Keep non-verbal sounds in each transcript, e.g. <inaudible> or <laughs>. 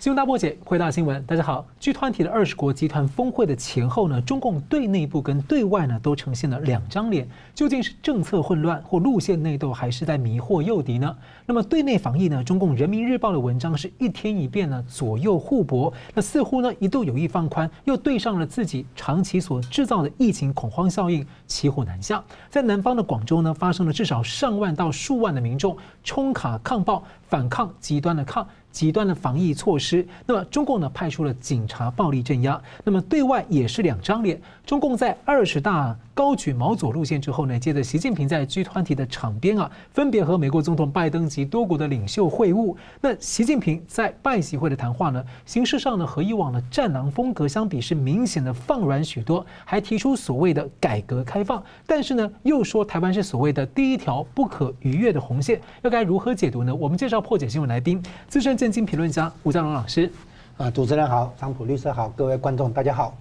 新闻大破解，回答新闻。大家好据团体的二十国集团峰会的前后呢，中共对内部跟对外呢都呈现了两张脸，究竟是政策混乱或路线内斗，还是在迷惑诱敌呢？那么对内防疫呢，中共人民日报的文章是一天一变呢，左右互搏，那似乎呢一度有意放宽，又对上了自己长期所制造的疫情恐慌效应，骑虎难下。在南方的广州呢，发生了至少上万到数万的民众冲卡抗暴，反抗极端的抗。极端的防疫措施，那么中共呢派出了警察暴力镇压，那么对外也是两张脸。中共在二十大高举毛左路线之后呢，接着习近平在 G20 的场边啊，分别和美国总统拜登及多国的领袖会晤。那习近平在拜习会的谈话呢，形式上呢和以往的战狼风格相比是明显的放软许多，还提出所谓的改革开放，但是呢又说台湾是所谓的第一条不可逾越的红线，要该如何解读呢？我们介绍破解新闻来宾，资深政经评论家吴佳龙老师。啊，主持人好，桑普律师好，各位观众大家好。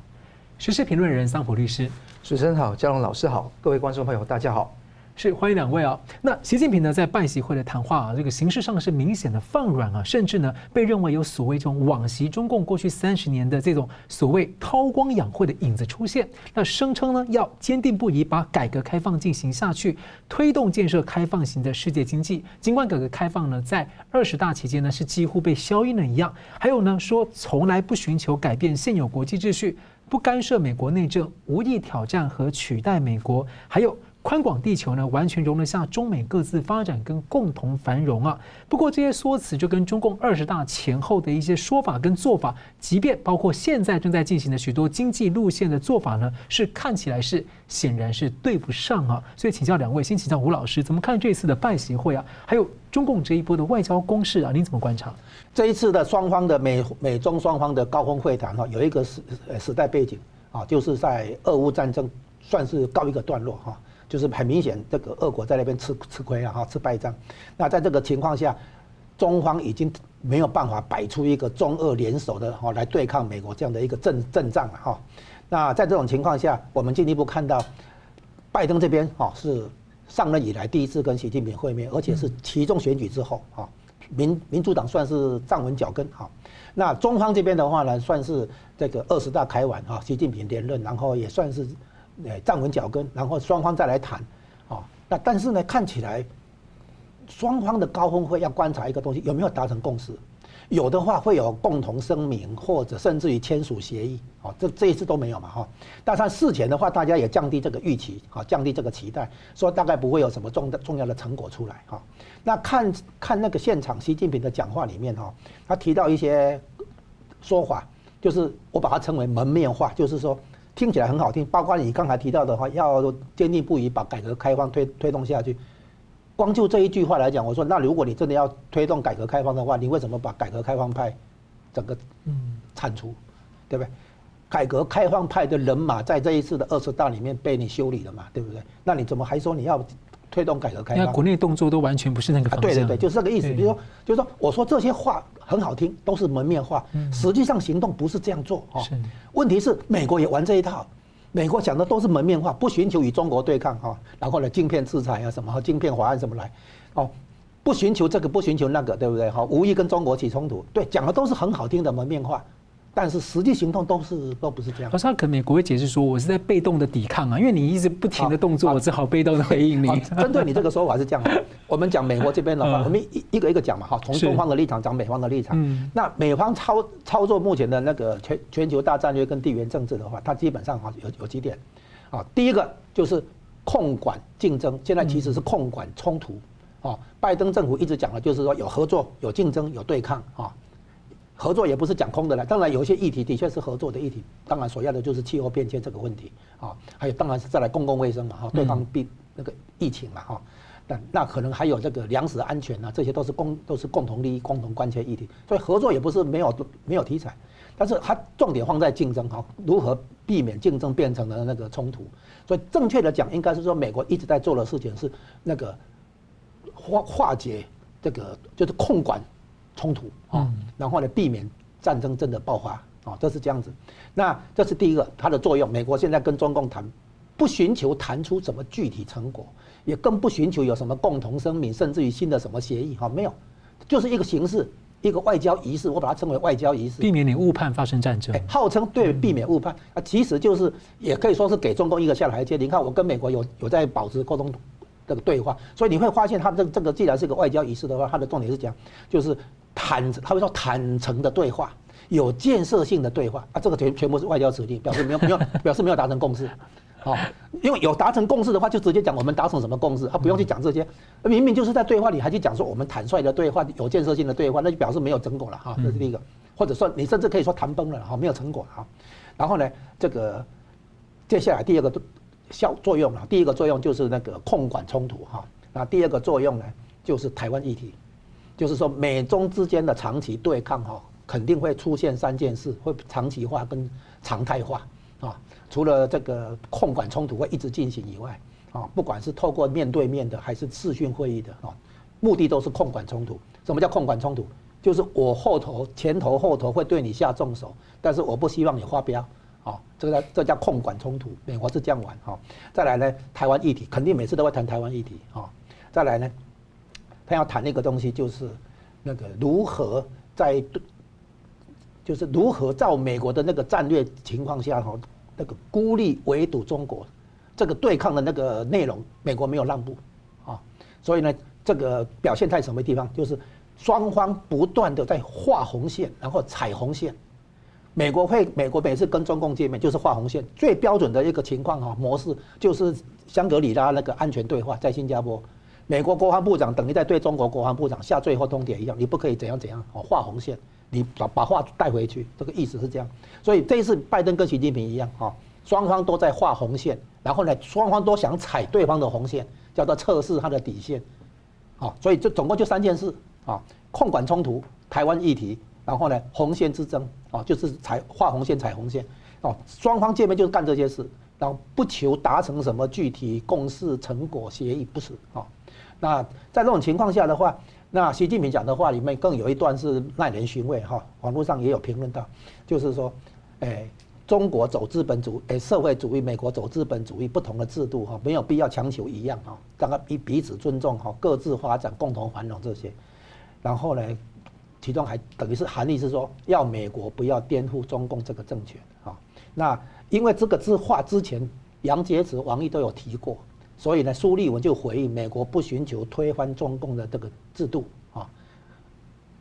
时事评论人桑普律师，主持人好，佳龙老师好，各位观众朋友大家好，是欢迎两位啊。那习近平呢在拜习会的谈话啊，这个形式上是明显的放软啊，甚至呢被认为有所谓这种往袭中共过去三十年的这种所谓韬光养晦的影子出现。那声称呢要坚定不移把改革开放进行下去，推动建设开放型的世界经济。尽管改革开放呢在二十大期间呢是几乎被消音了一样，还有呢说从来不寻求改变现有国际秩序。不干涉美国内政，无意挑战和取代美国，还有宽广地球呢，完全容得下中美各自发展跟共同繁荣啊。不过这些说辞就跟中共二十大前后的一些说法跟做法，即便包括现在正在进行的许多经济路线的做法呢，是看起来是显然是对不上啊。所以请教两位，先请教吴老师，怎么看这次的拜习会啊？还有中共这一波的外交攻势啊，您怎么观察？这一次的双方的美美中双方的高峰会谈哈，有一个时时代背景啊，就是在俄乌战争算是告一个段落哈，就是很明显这个俄国在那边吃吃亏了哈，吃败仗。那在这个情况下，中方已经没有办法摆出一个中俄联手的哈来对抗美国这样的一个阵阵仗了哈。那在这种情况下，我们进一步看到，拜登这边哈是上任以来第一次跟习近平会面，而且是其中选举之后哈。民民主党算是站稳脚跟哈，那中方这边的话呢，算是这个二十大开完哈，习近平连任，然后也算是呃站稳脚跟，然后双方再来谈，啊，那但是呢，看起来双方的高峰会要观察一个东西，有没有达成共识。有的话会有共同声明，或者甚至于签署协议，哦，这这一次都没有嘛，哈。但是事前的话，大家也降低这个预期，啊，降低这个期待，说大概不会有什么重的重要的成果出来，哈。那看看那个现场，习近平的讲话里面，哈，他提到一些说法，就是我把它称为门面话，就是说听起来很好听，包括你刚才提到的话，要坚定不移把改革开放推推动下去。光就这一句话来讲，我说，那如果你真的要推动改革开放的话，你为什么把改革开放派整个嗯铲除，对不对？改革开放派的人马在这一次的二十大里面被你修理了嘛，对不对？那你怎么还说你要推动改革开放？那国内动作都完全不是那个方向。对对对，就是这个意思。比如说，就是说，我说这些话很好听，都是门面话，实际上行动不是这样做哦。问题是美国也玩这一套。美国讲的都是门面话，不寻求与中国对抗哈，然后呢，晶片制裁啊什么，晶片法案什么来，哦，不寻求这个，不寻求那个，对不对？哈，无意跟中国起冲突，对，讲的都是很好听的门面话。但是实际行动都是都不是这样。可是他可能美国会解释说，我是在被动的抵抗啊，因为你一直不停的动作，我只好被动的回应你。针对你这个说法是这样，<laughs> 我们讲美国这边的话，我们一一个一个讲嘛哈，从中方的立场讲美方的立场。那美方操操作目前的那个全全球大战略跟地缘政治的话，它基本上哈有有几点，啊，第一个就是控管竞争，现在其实是控管冲突，啊，拜登政府一直讲的就是说有合作、有竞争、有对抗啊。合作也不是讲空的了，当然有一些议题的确是合作的议题，当然所要的就是气候变迁这个问题啊，还有当然是再来公共卫生嘛哈，对抗病那个疫情嘛哈，那那可能还有这个粮食安全啊，这些都是共都是共同利益、共同关切议题，所以合作也不是没有没有题材，但是它重点放在竞争哈，如何避免竞争变成了那个冲突，所以正确的讲应该是说美国一直在做的事情是那个化化解这个就是控管。冲突啊，然后呢，避免战争真的爆发啊，这是这样子。那这是第一个它的作用。美国现在跟中共谈，不寻求谈出什么具体成果，也更不寻求有什么共同声明，甚至于新的什么协议哈，没有，就是一个形式一个外交仪式，我把它称为外交仪式，避免你误判发生战争。哎，号称对，避免误判啊，其实就是也可以说是给中共一个下台阶。你看，我跟美国有有在保持沟通这个对话，所以你会发现，它这个这个既然是个外交仪式的话，它的重点是讲就是坦，他会说坦诚的对话，有建设性的对话啊，这个全全部是外交辞令，表示没有 <laughs> 没有表示没有达成共识。哦，因为有达成共识的话，就直接讲我们达成什么共识，他不用去讲这些。明明就是在对话里，还去讲说我们坦率的对话，有建设性的对话，那就表示没有成果了哈。这是第一个，或者说你甚至可以说谈崩了哈，没有成果哈。然后呢，这个接下来第二个效作用啊，第一个作用就是那个控管冲突哈。那第二个作用呢，就是台湾议题，就是说美中之间的长期对抗哈，肯定会出现三件事，会长期化跟常态化啊。除了这个控管冲突会一直进行以外，啊，不管是透过面对面的还是视讯会议的啊，目的都是控管冲突。什么叫控管冲突？就是我后头、前头、后头会对你下重手，但是我不希望你发飙，啊，这个这叫控管冲突。美国是这样玩哈。再来呢，台湾议题肯定每次都会谈台湾议题啊。再来呢，他要谈那个东西，就是那个如何在，就是如何照美国的那个战略情况下哈。那个孤立围堵中国，这个对抗的那个内容，美国没有让步，啊，所以呢，这个表现在什么地方？就是双方不断的在画红线，然后踩红线。美国会，美国每次跟中共见面就是画红线，最标准的一个情况哈模式就是香格里拉那个安全对话在新加坡，美国国防部长等于在对中国国防部长下最后通牒一样，你不可以怎样怎样哦，画红线。你把把话带回去，这个意思是这样，所以这一次拜登跟习近平一样啊，双方都在画红线，然后呢，双方都想踩对方的红线，叫做测试他的底线，啊，所以这总共就三件事啊，控管冲突、台湾议题，然后呢，红线之争啊，就是踩画红线、踩红线，哦，双方见面就是干这些事，然后不求达成什么具体共识、成果、协议，不是啊，那在这种情况下的话。那习近平讲的话里面更有一段是耐人寻味哈，网络上也有评论到，就是说，哎，中国走资本主义，哎，社会主义，美国走资本主义，不同的制度哈，没有必要强求一样哈，大家彼彼此尊重哈，各自发展，共同繁荣这些。然后呢，其中还等于是含义是说，要美国不要颠覆中共这个政权啊。那因为这个字话之前杨洁篪、王毅都有提过。所以呢，苏立文就回应美国不寻求推翻中共的这个制度啊，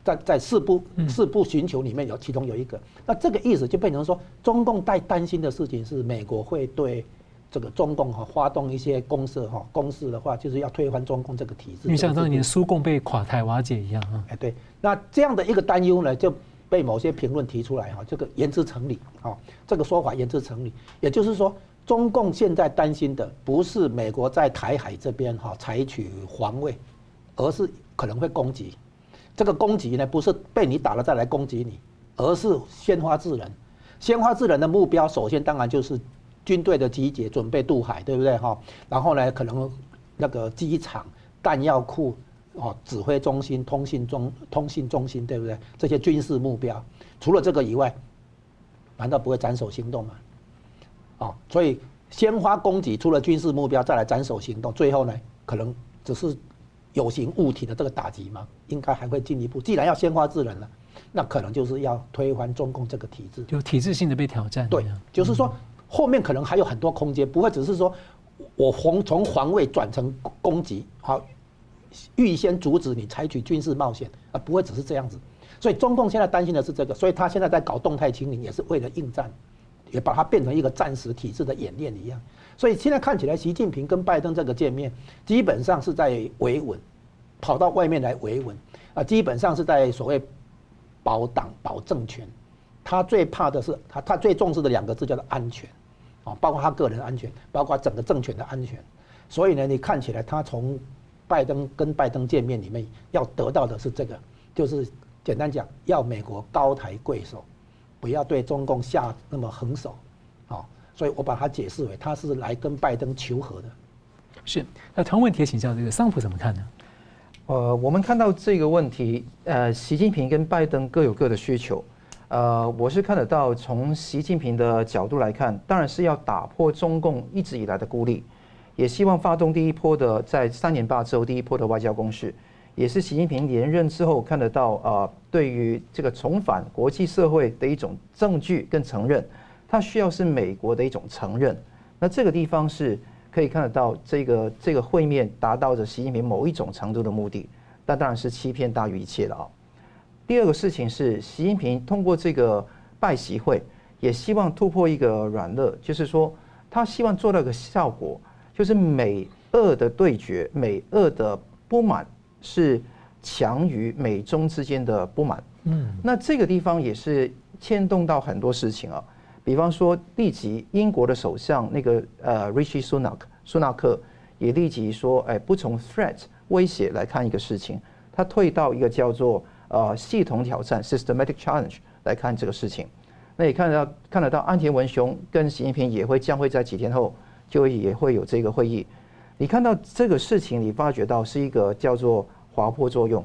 在在四不四不寻求里面有其中有一个，那这个意思就变成说，中共在担心的事情是美国会对这个中共哈发动一些攻势哈，攻势的话就是要推翻中共这个体制。因为像当年苏共被垮台瓦解一样啊。哎，对，那这样的一个担忧呢，就被某些评论提出来哈，这个言之成理啊，这个说法言之成理，也就是说。中共现在担心的不是美国在台海这边哈采取防卫，而是可能会攻击。这个攻击呢，不是被你打了再来攻击你，而是先发制人。先发制人的目标，首先当然就是军队的集结，准备渡海，对不对哈？然后呢，可能那个机场、弹药库、哦指挥中心、通信中通信中心，对不对？这些军事目标，除了这个以外，难道不会斩首行动吗？啊，所以先发攻击，除了军事目标，再来斩首行动，最后呢，可能只是有形物体的这个打击嘛，应该还会进一步。既然要先发制人了，那可能就是要推翻中共这个体制，就体制性的被挑战。对，就是说后面可能还有很多空间，不会只是说我从从防卫转成攻击，好，预先阻止你采取军事冒险，啊不会只是这样子。所以中共现在担心的是这个，所以他现在在搞动态清零，也是为了应战。也把它变成一个战时体制的演练一样，所以现在看起来，习近平跟拜登这个见面，基本上是在维稳，跑到外面来维稳啊，基本上是在所谓保党保政权。他最怕的是他，他最重视的两个字叫做安全啊，包括他个人安全，包括整个政权的安全。所以呢，你看起来他从拜登跟拜登见面里面要得到的是这个，就是简单讲，要美国高抬贵手。不要对中共下那么狠手，好，所以我把它解释为他是来跟拜登求和的。是，那同问题请教这个桑普怎么看呢？呃，我们看到这个问题，呃，习近平跟拜登各有各的需求，呃，我是看得到从习近平的角度来看，当然是要打破中共一直以来的孤立，也希望发动第一波的在三年八之后第一波的外交攻势，也是习近平连任之后看得到啊、对于这个重返国际社会的一种证据跟承认，他需要是美国的一种承认。那这个地方是可以看得到，这个这个会面达到着习近平某一种程度的目的，但当然是欺骗大于一切了啊。第二个事情是，习近平通过这个拜习会，也希望突破一个软肋，就是说他希望做到一个效果，就是美俄的对决，美俄的不满是强于美中之间的不满。嗯，那这个地方也是牵动到很多事情啊。比方说，立即英国的首相那个呃，Rishi Sunak 苏纳克也立即说，哎，不从 threat 威胁来看一个事情，他退到一个叫做呃系统挑战 systematic challenge 来看这个事情。那也看得到看得到安田文雄跟习近平也会将会在几天后就也会有这个会议。你看到这个事情，你发觉到是一个叫做滑坡作用，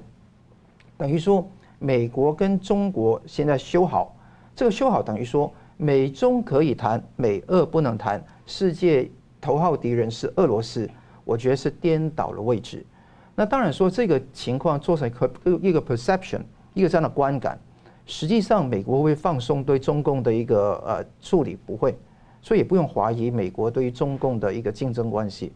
等于说美国跟中国现在修好，这个修好等于说。美中可以谈，美俄不能谈。世界头号敌人是俄罗斯，我觉得是颠倒了位置。那当然说这个情况做成一个 perception，一个这样的观感。实际上，美国会放松对中共的一个呃处理，不会，所以也不用怀疑美国对于中共的一个竞争关系。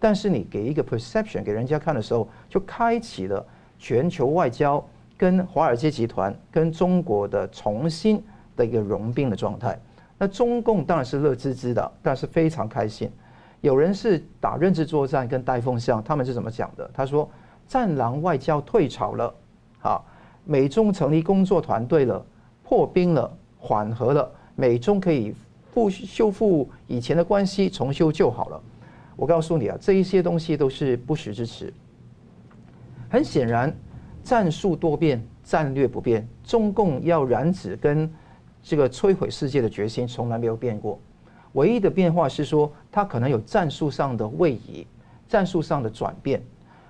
但是你给一个 perception 给人家看的时候，就开启了全球外交跟华尔街集团跟中国的重新。的一个融并的状态，那中共当然是乐滋滋的，但是非常开心。有人是打认知作战跟带风向，他们是怎么讲的？他说：“战狼外交退潮了，好，美中成立工作团队了，破冰了，缓和了，美中可以复修复以前的关系，重修旧好了。”我告诉你啊，这一些东西都是不实之词。很显然，战术多变，战略不变，中共要染指跟。这个摧毁世界的决心从来没有变过，唯一的变化是说，它可能有战术上的位移，战术上的转变。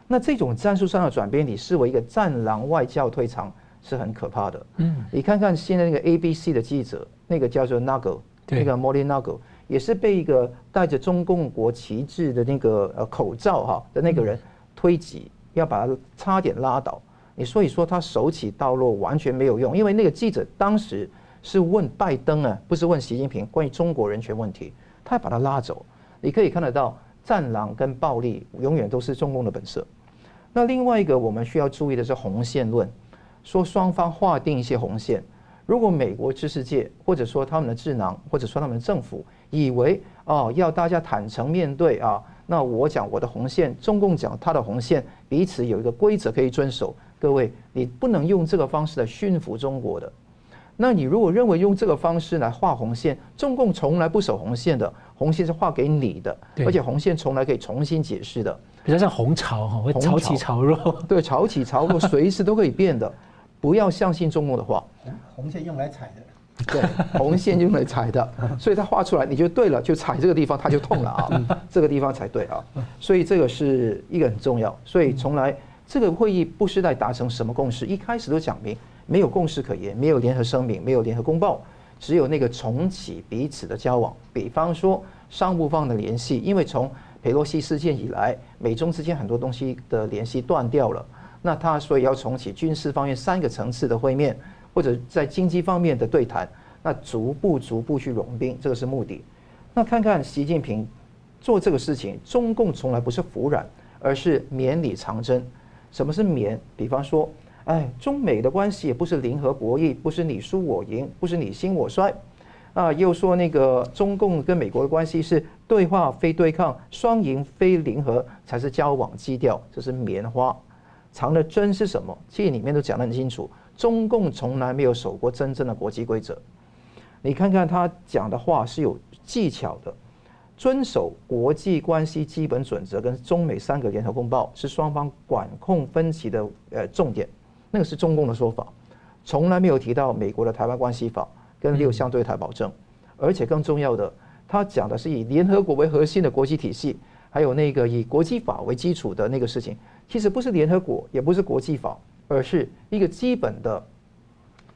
那这种战术上的转变，你视为一个战狼外交退场，是很可怕的。嗯，你看看现在那个 ABC 的记者，那个叫做 Nagel，那个 Molly Nagel，也是被一个带着中共国旗帜的那个呃口罩哈的那个人推挤，要把他差点拉倒。你所以说他手起刀落完全没有用，因为那个记者当时。是问拜登啊，不是问习近平关于中国人权问题，他要把他拉走。你可以看得到，战狼跟暴力永远都是中共的本色。那另外一个我们需要注意的是红线论，说双方划定一些红线。如果美国知识界或者说他们的智囊或者说他们的政府以为哦要大家坦诚面对啊，那我讲我的红线，中共讲他的红线，彼此有一个规则可以遵守。各位，你不能用这个方式来驯服中国的。那你如果认为用这个方式来画红线，中共从来不守红线的，红线是画给你的，而且红线从来可以重新解释的，比较像红潮哈，会潮起潮落，对，潮起潮落随时都可以变的，不要相信中共的话。红线用来踩的，对，红线用来踩的，<laughs> 所以他画出来，你就对了，就踩这个地方，它就痛了啊，这个地方才对啊，所以这个是一个很重要，所以从来这个会议不是在达成什么共识，一开始都讲明。没有共识可言，没有联合声明，没有联合公报，只有那个重启彼此的交往。比方说商务方的联系，因为从佩洛西事件以来，美中之间很多东西的联系断掉了。那他所以要重启军事方面三个层次的会面，或者在经济方面的对谈，那逐步逐步去融冰，这个是目的。那看看习近平做这个事情，中共从来不是服软，而是绵里藏针。什么是绵？比方说。哎，中美的关系也不是零和博弈，不是你输我赢，不是你兴我衰，啊，又说那个中共跟美国的关系是对话非对抗，双赢非零和才是交往基调，这是棉花，藏的针是什么？其实里面都讲得很清楚，中共从来没有守过真正的国际规则。你看看他讲的话是有技巧的，遵守国际关系基本准则跟中美三个联合公报是双方管控分歧的呃重点。那个是中共的说法，从来没有提到美国的台湾关系法跟六项对台保证，而且更重要的，他讲的是以联合国为核心的国际体系，还有那个以国际法为基础的那个事情，其实不是联合国，也不是国际法，而是一个基本的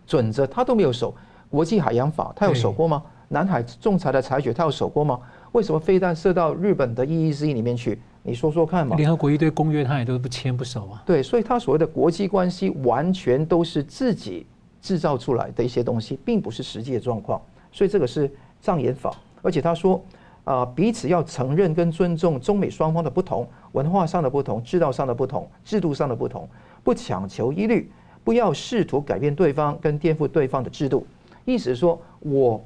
准则，他都没有守。国际海洋法他有守过吗？南海仲裁的裁决他有守过吗？为什么飞弹射到日本的 EEZ 里面去？你说说看嘛。联合国一堆公约他也都不签不守啊。对，所以他所谓的国际关系完全都是自己制造出来的一些东西，并不是实际的状况。所以这个是障眼法，而且他说啊、呃，彼此要承认跟尊重中美双方的不同，文化上的不同，制度上的不同，制度上的不同，不强求一律，不要试图改变对方跟颠覆对方的制度。意思是说，我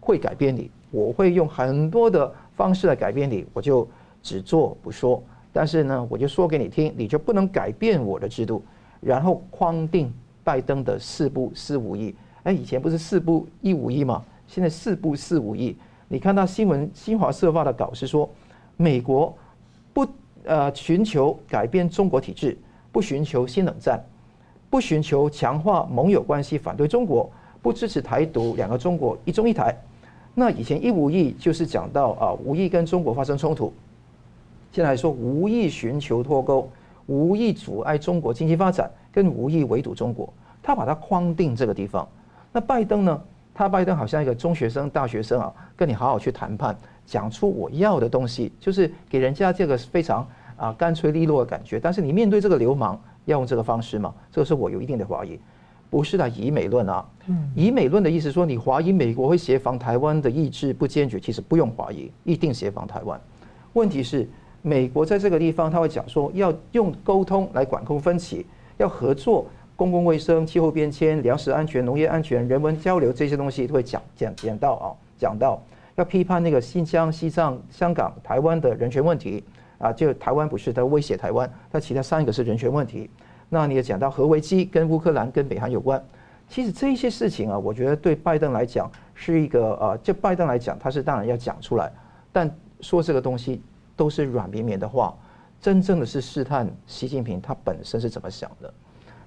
会改变你，我会用很多的方式来改变你，我就只做不说。但是呢，我就说给你听，你就不能改变我的制度，然后框定拜登的四不四五意。哎，以前不是四不一五意吗？现在四不四五意。你看到新闻，新华社发的稿是说，美国不呃寻求改变中国体制，不寻求新冷战，不寻求强化盟友关系，反对中国。不支持台独，两个中国，一中一台。那以前一无意就是讲到啊，无意跟中国发生冲突。现在说无意寻求脱钩，无意阻碍中国经济发展，跟无意围堵中国。他把它框定这个地方。那拜登呢？他拜登好像一个中学生、大学生啊，跟你好好去谈判，讲出我要的东西，就是给人家这个非常啊干脆利落的感觉。但是你面对这个流氓，要用这个方式吗？这个是我有一定的怀疑。不是的，以美论啊，以美论的意思说，你怀疑美国会协防台湾的意志不坚决，其实不用怀疑，一定协防台湾。问题是，美国在这个地方，他会讲说要用沟通来管控分歧，要合作，公共卫生、气候变迁、粮食安全、农业安全、人文交流这些东西都会讲讲讲到啊，讲到要批判那个新疆、西藏、香港、台湾的人权问题啊，就台湾不是他威胁台湾，他其他三个是人权问题。那你也讲到核危机跟乌克兰跟北韩有关，其实这些事情啊，我觉得对拜登来讲是一个呃，就拜登来讲，他是当然要讲出来，但说这个东西都是软绵绵的话，真正的是试探习近平他本身是怎么想的。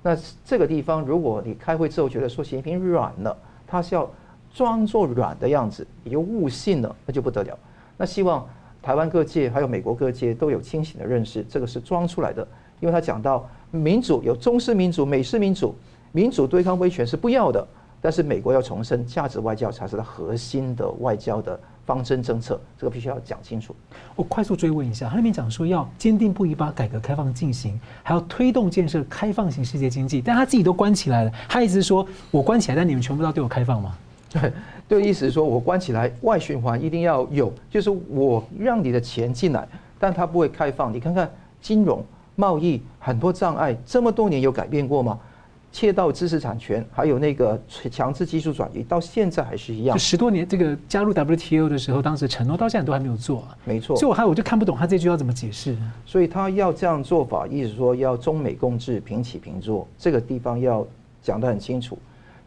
那这个地方，如果你开会之后觉得说习近平软了，他是要装作软的样子，你就误信了，那就不得了。那希望台湾各界还有美国各界都有清醒的认识，这个是装出来的，因为他讲到。民主有中式民主、美式民主，民主对抗威权是不要的。但是美国要重申价值外交才是它核心的外交的方针政策，这个必须要讲清楚。我快速追问一下，他那边讲说要坚定不移把改革开放进行，还要推动建设开放型世界经济，但他自己都关起来了，他意思是说我关起来，但你们全部都要对我开放吗？对，<laughs> 对，意思是说我关起来，外循环一定要有，就是我让你的钱进来，但它不会开放。你看看金融。贸易很多障碍，这么多年有改变过吗？窃盗知识产权，还有那个强制技术转移，到现在还是一样。就十多年，这个加入 WTO 的时候，当时承诺到现在都还没有做。没错。所以我还我就看不懂他这句要怎么解释。所以他要这样做法，意思说要中美共治，平起平坐，这个地方要讲得很清楚。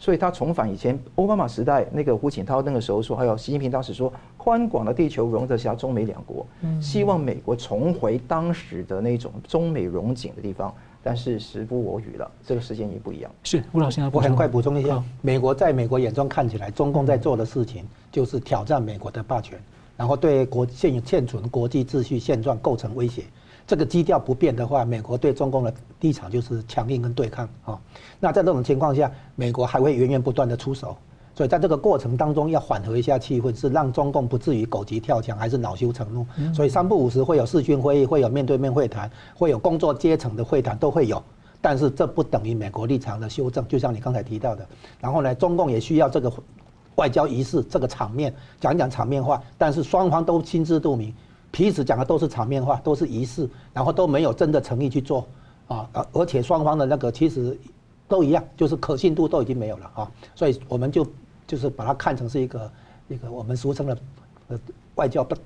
所以他重返以前奥巴马时代那个胡锦涛那个时候说，还有习近平当时说，宽广的地球容得下中美两国，希望美国重回当时的那种中美融景的地方。但是时不我与了，这个时间也不一样。是吴老师，我很快补充一下，美国在美国眼中看起来，中共在做的事情就是挑战美国的霸权，然后对国现现存国际秩序现状构成威胁。这个基调不变的话，美国对中共的立场就是强硬跟对抗啊。那在这种情况下，美国还会源源不断的出手。所以在这个过程当中，要缓和一下气氛，是让中共不至于狗急跳墙，还是恼羞成怒。所以三不五时会有视讯会议，会有面对面会谈，会有工作阶层的会谈，都会有。但是这不等于美国立场的修正，就像你刚才提到的。然后呢，中共也需要这个外交仪式，这个场面讲讲场面话，但是双方都心知肚明。彼此讲的都是场面话，都是仪式，然后都没有真的诚意去做啊，而而且双方的那个其实都一样，就是可信度都已经没有了啊，所以我们就就是把它看成是一个一个我们俗称的呃外交大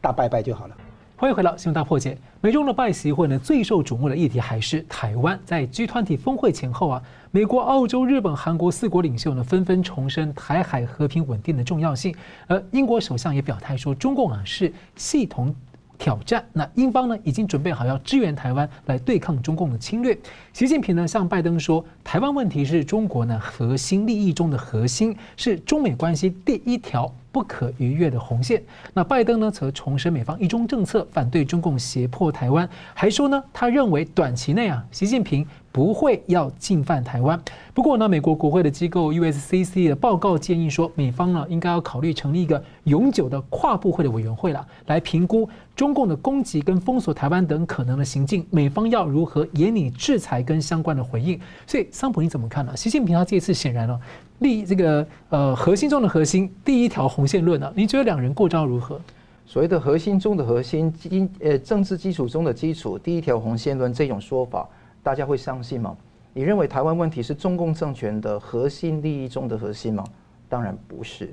大拜拜就好了。欢迎回到新闻大破解。美中的拜习会呢，最受瞩目的议题还是台湾。在 G 团体峰会前后啊，美国、澳洲、日本、韩国四国领袖呢，纷纷重申台海和平稳定的重要性。而英国首相也表态说，中共啊是系统挑战。那英方呢，已经准备好要支援台湾来对抗中共的侵略。习近平呢，向拜登说，台湾问题是中国呢核心利益中的核心，是中美关系第一条。不可逾越的红线。那拜登呢，则重申美方一中政策，反对中共胁迫台湾，还说呢，他认为短期内啊，习近平不会要进犯台湾。不过呢，美国国会的机构 USCC 的报告建议说，美方呢应该要考虑成立一个永久的跨部会的委员会了，来评估中共的攻击跟封锁台湾等可能的行径，美方要如何严厉制裁跟相关的回应。所以，桑普你怎么看呢？习近平他这次显然呢，立这个呃核心中的核心第一条红线论呢，你觉得两人过招如何？所谓的核心中的核心，基呃政治基础中的基础，第一条红线论这种说法，大家会相信吗？你认为台湾问题是中共政权的核心利益中的核心吗？当然不是。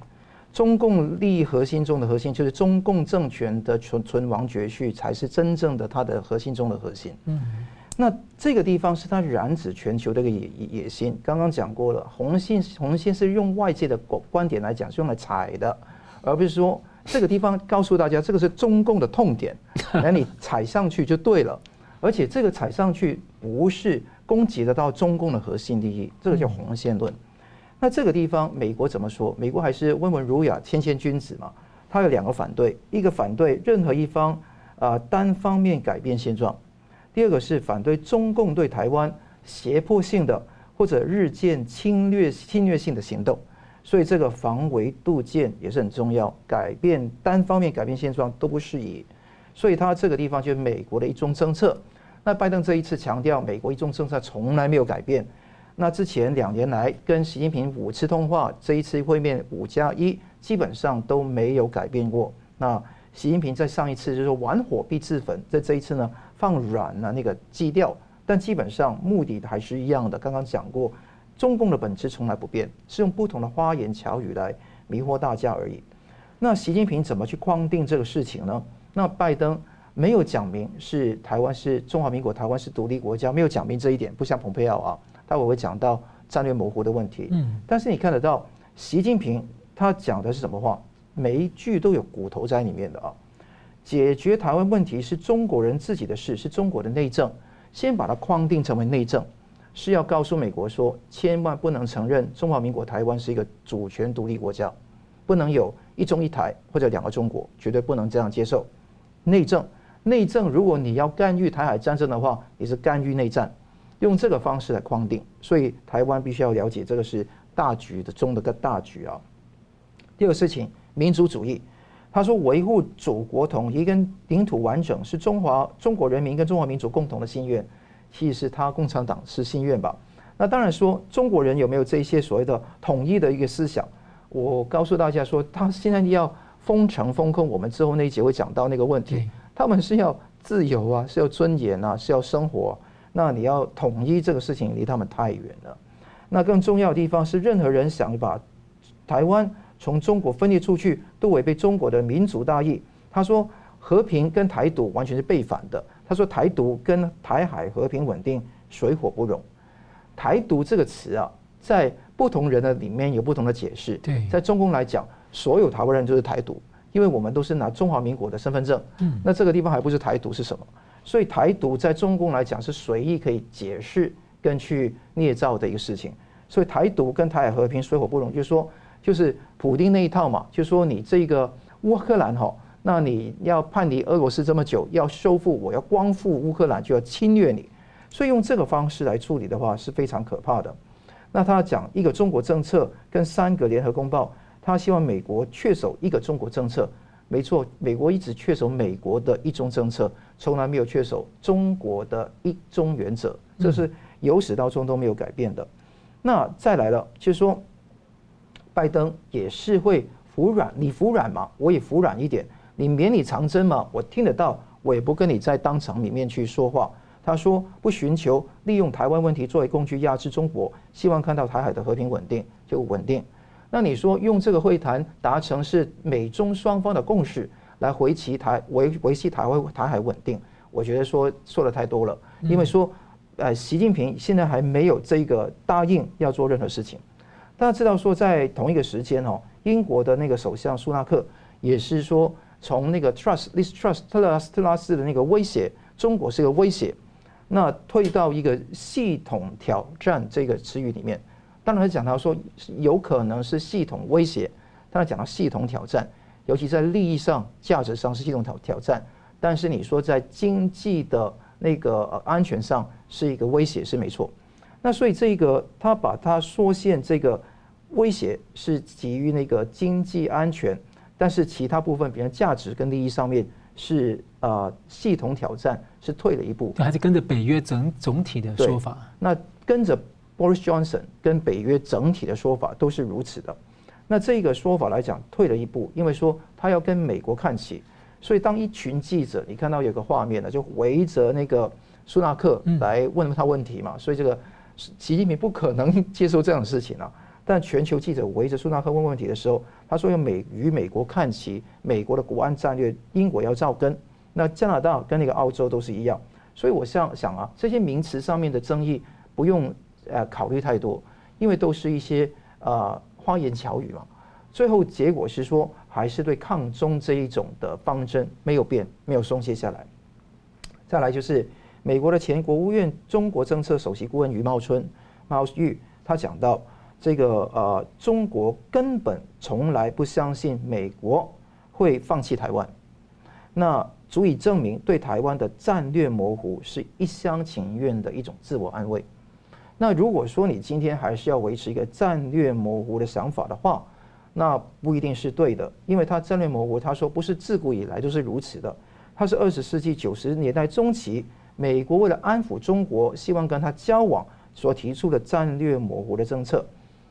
中共利益核心中的核心，就是中共政权的存存亡绝续，才是真正的它的核心中的核心。嗯，那这个地方是它染指全球的一个野野心。刚刚讲过了，红线红线是用外界的观点来讲，是用来踩的，而不是说这个地方告诉大家这个是中共的痛点，<laughs> 那你踩上去就对了。而且这个踩上去不是攻击得到中共的核心利益，这个叫红线论。那这个地方美国怎么说？美国还是温文儒雅、谦谦君子嘛。他有两个反对：一个反对任何一方啊单方面改变现状；第二个是反对中共对台湾胁迫性的或者日渐侵略侵略性的行动。所以这个防微杜渐也是很重要，改变单方面改变现状都不适宜。所以他这个地方就是美国的一中政策。那拜登这一次强调，美国一中政策从来没有改变。那之前两年来跟习近平五次通话，这一次会面五加一基本上都没有改变过。那习近平在上一次就是玩火必自焚，在这一次呢放软了那个基调，但基本上目的还是一样的。刚刚讲过，中共的本质从来不变，是用不同的花言巧语来迷惑大家而已。那习近平怎么去框定这个事情呢？那拜登。没有讲明是台湾是中华民国，台湾是独立国家，没有讲明这一点，不像蓬佩奥啊，待会会讲到战略模糊的问题。嗯，但是你看得到习近平他讲的是什么话？每一句都有骨头在里面的啊。解决台湾问题是中国人自己的事，是中国的内政，先把它框定成为内政，是要告诉美国说，千万不能承认中华民国台湾是一个主权独立国家，不能有一中一台或者两个中国，绝对不能这样接受内政。内政，如果你要干预台海战争的话，你是干预内战，用这个方式来框定。所以台湾必须要了解，这个是大局的中的个大局啊。第二个事情，民族主义，他说维护祖国统一跟领土完整是中华中国人民跟中华民族共同的心愿，其实他共产党是心愿吧？那当然说中国人有没有这些所谓的统一的一个思想？我告诉大家说，他现在要封城封控，我们之后那一节会讲到那个问题。他们是要自由啊，是要尊严啊，是要生活啊。那你要统一这个事情离他们太远了。那更重要的地方是，任何人想把台湾从中国分裂出去，都违背中国的民族大义。他说和平跟台独完全是背反的。他说台独跟台海和平稳定水火不容。台独这个词啊，在不同人的里面有不同的解释。对，在中共来讲，所有台湾人就是台独。因为我们都是拿中华民国的身份证，那这个地方还不是台独是什么？所以台独在中共来讲是随意可以解释跟去捏造的一个事情。所以台独跟台海和平水火不容，就是说，就是普丁那一套嘛，就是说你这个乌克兰哈，那你要叛离俄罗斯这么久，要收复，我要光复乌克兰就要侵略你，所以用这个方式来处理的话是非常可怕的。那他讲一个中国政策跟三个联合公报。他希望美国确守一个中国政策，没错，美国一直确守美国的一中政策，从来没有确守中国的一中原则，这是由始到终都没有改变的。那再来了，就是说，拜登也是会服软，你服软嘛，我也服软一点，你绵里藏针嘛，我听得到，我也不跟你在当场里面去说话。他说不寻求利用台湾问题作为工具压制中国，希望看到台海的和平稳定就稳定。那你说用这个会谈达成是美中双方的共识来维系台维维系台湾台海稳定，我觉得说说的太多了，因为说，呃，习近平现在还没有这个答应要做任何事情。大家知道说，在同一个时间哦，英国的那个首相苏纳克也是说，从那个 trust this trust 特拉斯特拉斯的那个威胁，中国是个威胁，那退到一个系统挑战这个词语里面。当然，讲到说有可能是系统威胁，当然讲到系统挑战，尤其在利益上、价值上是系统挑挑战。但是你说在经济的那个安全上是一个威胁，是没错。那所以这个他把它缩限，这个威胁是基于那个经济安全，但是其他部分，比如价值跟利益上面是呃系统挑战，是退了一步。还是跟着北约整总体的说法？那跟着 Boris Johnson 跟北约整体的说法都是如此的。那这个说法来讲，退了一步，因为说他要跟美国看齐。所以，当一群记者，你看到有个画面呢，就围着那个苏纳克来问他问题嘛。所以，这个习近平不可能 <laughs> 接受这样的事情啊。但全球记者围着苏纳克问问题的时候，他说要美与美国看齐，美国的国安战略，英国要照跟。那加拿大跟那个澳洲都是一样。所以，我想想啊，这些名词上面的争议不用呃考虑太多，因为都是一些呃花言巧语嘛。最后结果是说，还是对抗中这一种的方针没有变，没有松懈下来。再来就是美国的前国务院中国政策首席顾问余茂春，茂玉他讲到这个呃，中国根本从来不相信美国会放弃台湾，那足以证明对台湾的战略模糊是一厢情愿的一种自我安慰。那如果说你今天还是要维持一个战略模糊的想法的话，那不一定是对的，因为他战略模糊，他说不是自古以来都是如此的，他是二十世纪九十年代中期，美国为了安抚中国，希望跟他交往所提出的战略模糊的政策。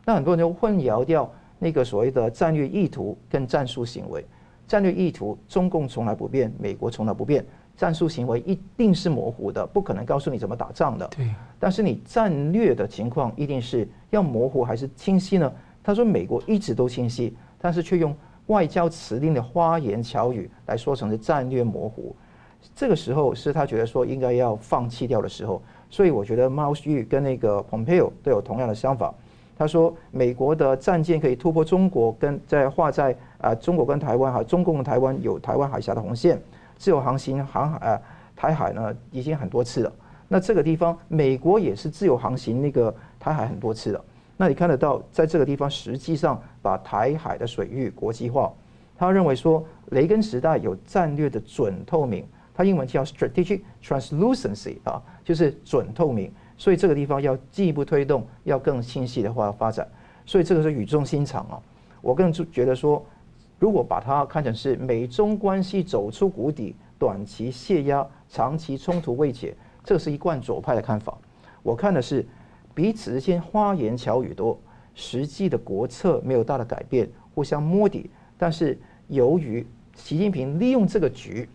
那很多人就混淆掉那个所谓的战略意图跟战术行为。战略意图，中共从来不变，美国从来不变；战术行为一定是模糊的，不可能告诉你怎么打仗的。对。但是你战略的情况一定是要模糊还是清晰呢？他说：“美国一直都清晰，但是却用外交辞令的花言巧语来说成是战略模糊。这个时候是他觉得说应该要放弃掉的时候。所以我觉得猫玉跟那个 Pompeo 都有同样的想法。他说，美国的战舰可以突破中国，跟在画在啊中国跟台湾哈，中共跟台湾有台湾海峡的红线，自由航行航海台海呢已经很多次了。那这个地方，美国也是自由航行那个台海很多次了。”那你看得到，在这个地方实际上把台海的水域国际化。他认为说，雷根时代有战略的准透明，他英文叫 strategic translucency 啊，就是准透明。所以这个地方要进一步推动，要更清晰的话发展。所以这个是语重心长啊。我更觉得说，如果把它看成是美中关系走出谷底，短期泄压，长期冲突未解，这是一贯左派的看法。我看的是。彼此之间花言巧语多，实际的国策没有大的改变，互相摸底。但是由于习近平利用这个局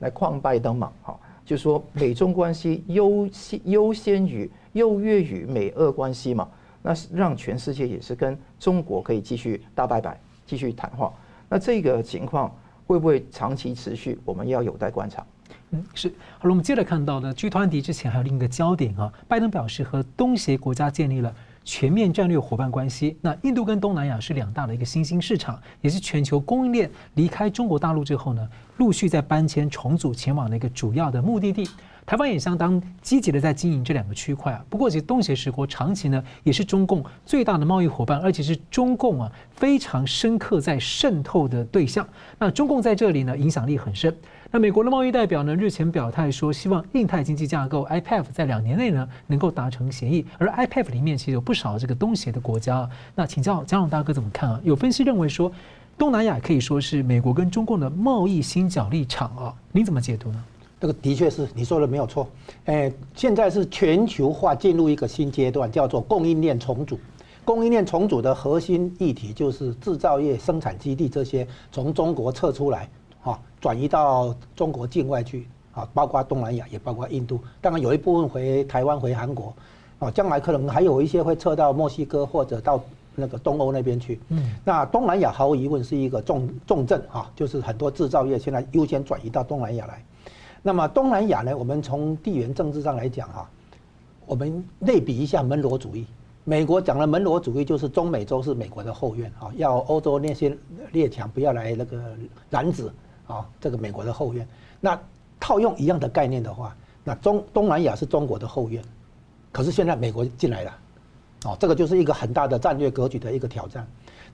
来诓拜登嘛，好，就说美中关系优先优先于优越于美俄关系嘛，那是让全世界也是跟中国可以继续大拜拜，继续谈话。那这个情况会不会长期持续？我们要有待观察。嗯，是好了。我们接着看到呢，G20 之前还有另一个焦点啊，拜登表示和东协国家建立了全面战略伙伴关系。那印度跟东南亚是两大的一个新兴市场，也是全球供应链离开中国大陆之后呢，陆续在搬迁重组前往的一个主要的目的地。台湾也相当积极的在经营这两个区块啊。不过，其实东协十国长期呢也是中共最大的贸易伙伴，而且是中共啊非常深刻在渗透的对象。那中共在这里呢影响力很深。那美国的贸易代表呢日前表态说，希望印太经济架构 IPF 在两年内呢能够达成协议。而 IPF 里面其实有不少这个东协的国家啊。那请教江龙大哥怎么看啊？有分析认为说，东南亚可以说是美国跟中共的贸易新角力场啊，您怎么解读呢？这个的确是你说的没有错，诶，现在是全球化进入一个新阶段，叫做供应链重组。供应链重组的核心议题就是制造业生产基地这些从中国撤出来，哈，转移到中国境外去，啊，包括东南亚，也包括印度，当然有一部分回台湾、回韩国，啊，将来可能还有一些会撤到墨西哥或者到那个东欧那边去。嗯，那东南亚毫无疑问是一个重重镇，哈，就是很多制造业现在优先转移到东南亚来。那么东南亚呢？我们从地缘政治上来讲哈，我们类比一下门罗主义。美国讲的门罗主义就是中美洲是美国的后院啊，要欧洲那些列强不要来那个染指啊，这个美国的后院。那套用一样的概念的话，那中东南亚是中国的后院，可是现在美国进来了，哦，这个就是一个很大的战略格局的一个挑战。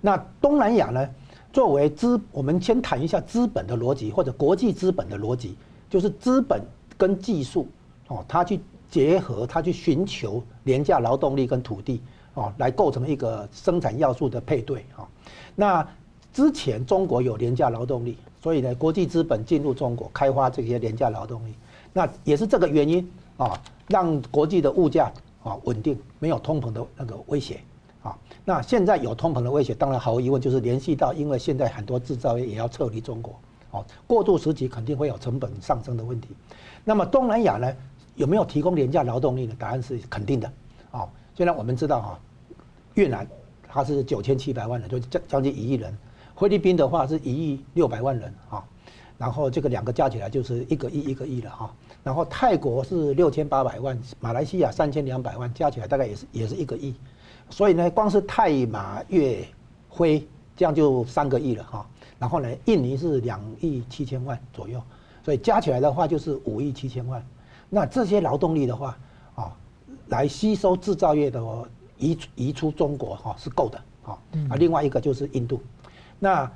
那东南亚呢，作为资，我们先谈一下资本的逻辑或者国际资本的逻辑。就是资本跟技术哦，它去结合，它去寻求廉价劳动力跟土地哦，来构成一个生产要素的配对啊。那之前中国有廉价劳动力，所以呢，国际资本进入中国开发这些廉价劳动力，那也是这个原因啊，让国际的物价啊稳定，没有通膨的那个威胁啊。那现在有通膨的威胁，当然毫无疑问就是联系到，因为现在很多制造业也要撤离中国。哦，过渡时期肯定会有成本上升的问题。那么东南亚呢，有没有提供廉价劳动力呢？答案是肯定的。哦，虽然我们知道哈，越南它是九千七百万人，就将将近一亿人；菲律宾的话是一亿六百万人啊。然后这个两个加起来就是一个亿一个亿了哈。然后泰国是六千八百万，马来西亚三千两百万，加起来大概也是也是一个亿。所以呢，光是泰马越菲这样就三个亿了哈。然后呢，印尼是两亿七千万左右，所以加起来的话就是五亿七千万。那这些劳动力的话，啊，来吸收制造业的移移出中国哈是够的啊。啊，另外一个就是印度。那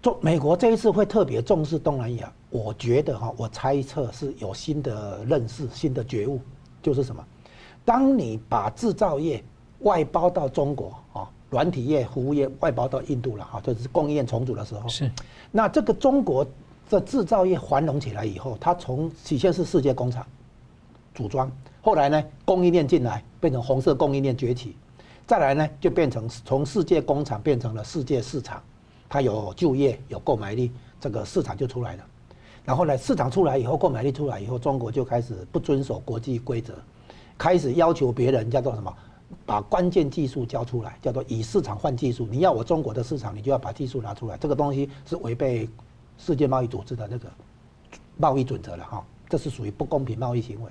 中美国这一次会特别重视东南亚，我觉得哈，我猜测是有新的认识、新的觉悟，就是什么？当你把制造业外包到中国啊。软体业、服务业外包到印度了哈，这是供应链重组的时候。是，那这个中国的制造业繁荣起来以后，它从起先是世界工厂组装，后来呢供应链进来，变成红色供应链崛起，再来呢就变成从世界工厂变成了世界市场，它有就业、有购买力，这个市场就出来了。然后呢，市场出来以后，购买力出来以后，中国就开始不遵守国际规则，开始要求别人叫做什么？把关键技术交出来，叫做以市场换技术。你要我中国的市场，你就要把技术拿出来。这个东西是违背世界贸易组织的那个贸易准则了哈，这是属于不公平贸易行为。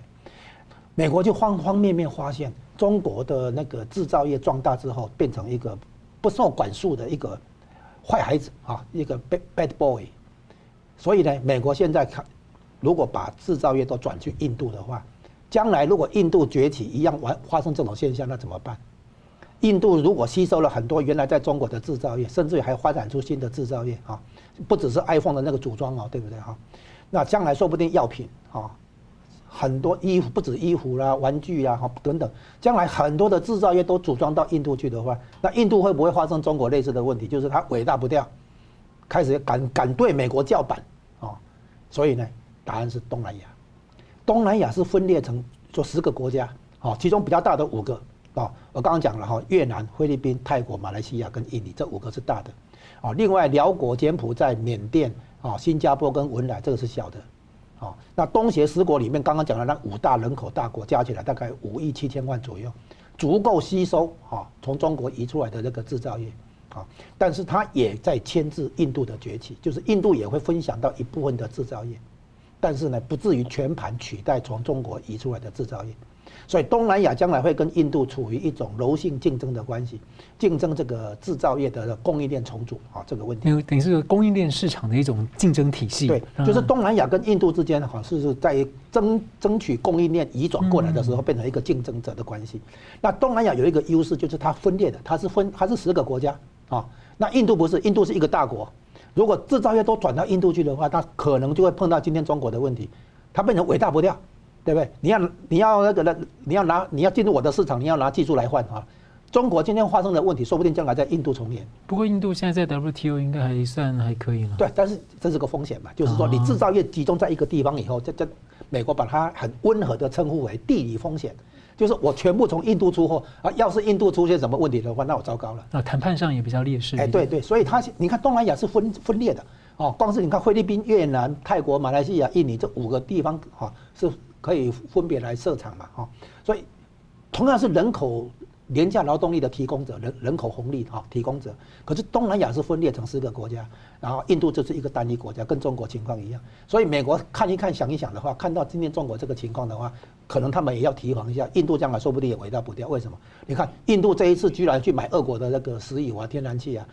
美国就方方面面发现中国的那个制造业壮大之后，变成一个不受管束的一个坏孩子啊，一个 bad bad boy。所以呢，美国现在看，如果把制造业都转去印度的话。将来如果印度崛起一样完发生这种现象，那怎么办？印度如果吸收了很多原来在中国的制造业，甚至还发展出新的制造业啊，不只是 iPhone 的那个组装哦，对不对哈？那将来说不定药品啊，很多衣服不止衣服啦、玩具呀哈等等，将来很多的制造业都组装到印度去的话，那印度会不会发生中国类似的问题？就是它尾大不掉，开始敢敢对美国叫板啊？所以呢，答案是东南亚。东南亚是分裂成做十个国家，哦，其中比较大的五个，啊，我刚刚讲了哈，越南、菲律宾、泰国、马来西亚跟印尼这五个是大的，啊，另外寮国、柬埔寨、缅甸、啊，新加坡跟文莱这个是小的，啊，那东协十国里面刚刚讲的那五大人口大国加起来大概五亿七千万左右，足够吸收啊从中国移出来的这个制造业，啊，但是它也在牵制印度的崛起，就是印度也会分享到一部分的制造业。但是呢，不至于全盘取代从中国移出来的制造业，所以东南亚将来会跟印度处于一种柔性竞争的关系，竞争这个制造业的供应链重组啊这个问题。因为等于是供应链市场的一种竞争体系。对，就是东南亚跟印度之间好像是在争争取供应链移转过来的时候，变成一个竞争者的关系。那东南亚有一个优势，就是它分裂的，它是分它是十个国家啊，那印度不是，印度是一个大国。如果制造业都转到印度去的话，那可能就会碰到今天中国的问题，它变成伟大不掉，对不对？你要你要那个那你要拿你要进入我的市场，你要拿技术来换啊。中国今天发生的问题，说不定将来在印度重演。不过印度现在在 WTO 应该还算还可以了。对，但是这是个风险嘛，就是说你制造业集中在一个地方以后，这这美国把它很温和的称呼为地理风险。就是我全部从印度出货啊，要是印度出现什么问题的话，那我糟糕了。那谈判上也比较劣势。哎，对对，所以它你看东南亚是分分裂的哦，光是你看菲律宾、越南、泰国、马来西亚、印尼这五个地方哈是可以分别来设厂嘛哈，所以同样是人口。廉价劳动力的提供者，人人口红利哈提供者，可是东南亚是分裂成四个国家，然后印度就是一个单一国家，跟中国情况一样。所以美国看一看想一想的话，看到今天中国这个情况的话，可能他们也要提防一下，印度将来说不定也尾大不掉。为什么？你看印度这一次居然去买俄国的那个石油啊、天然气啊，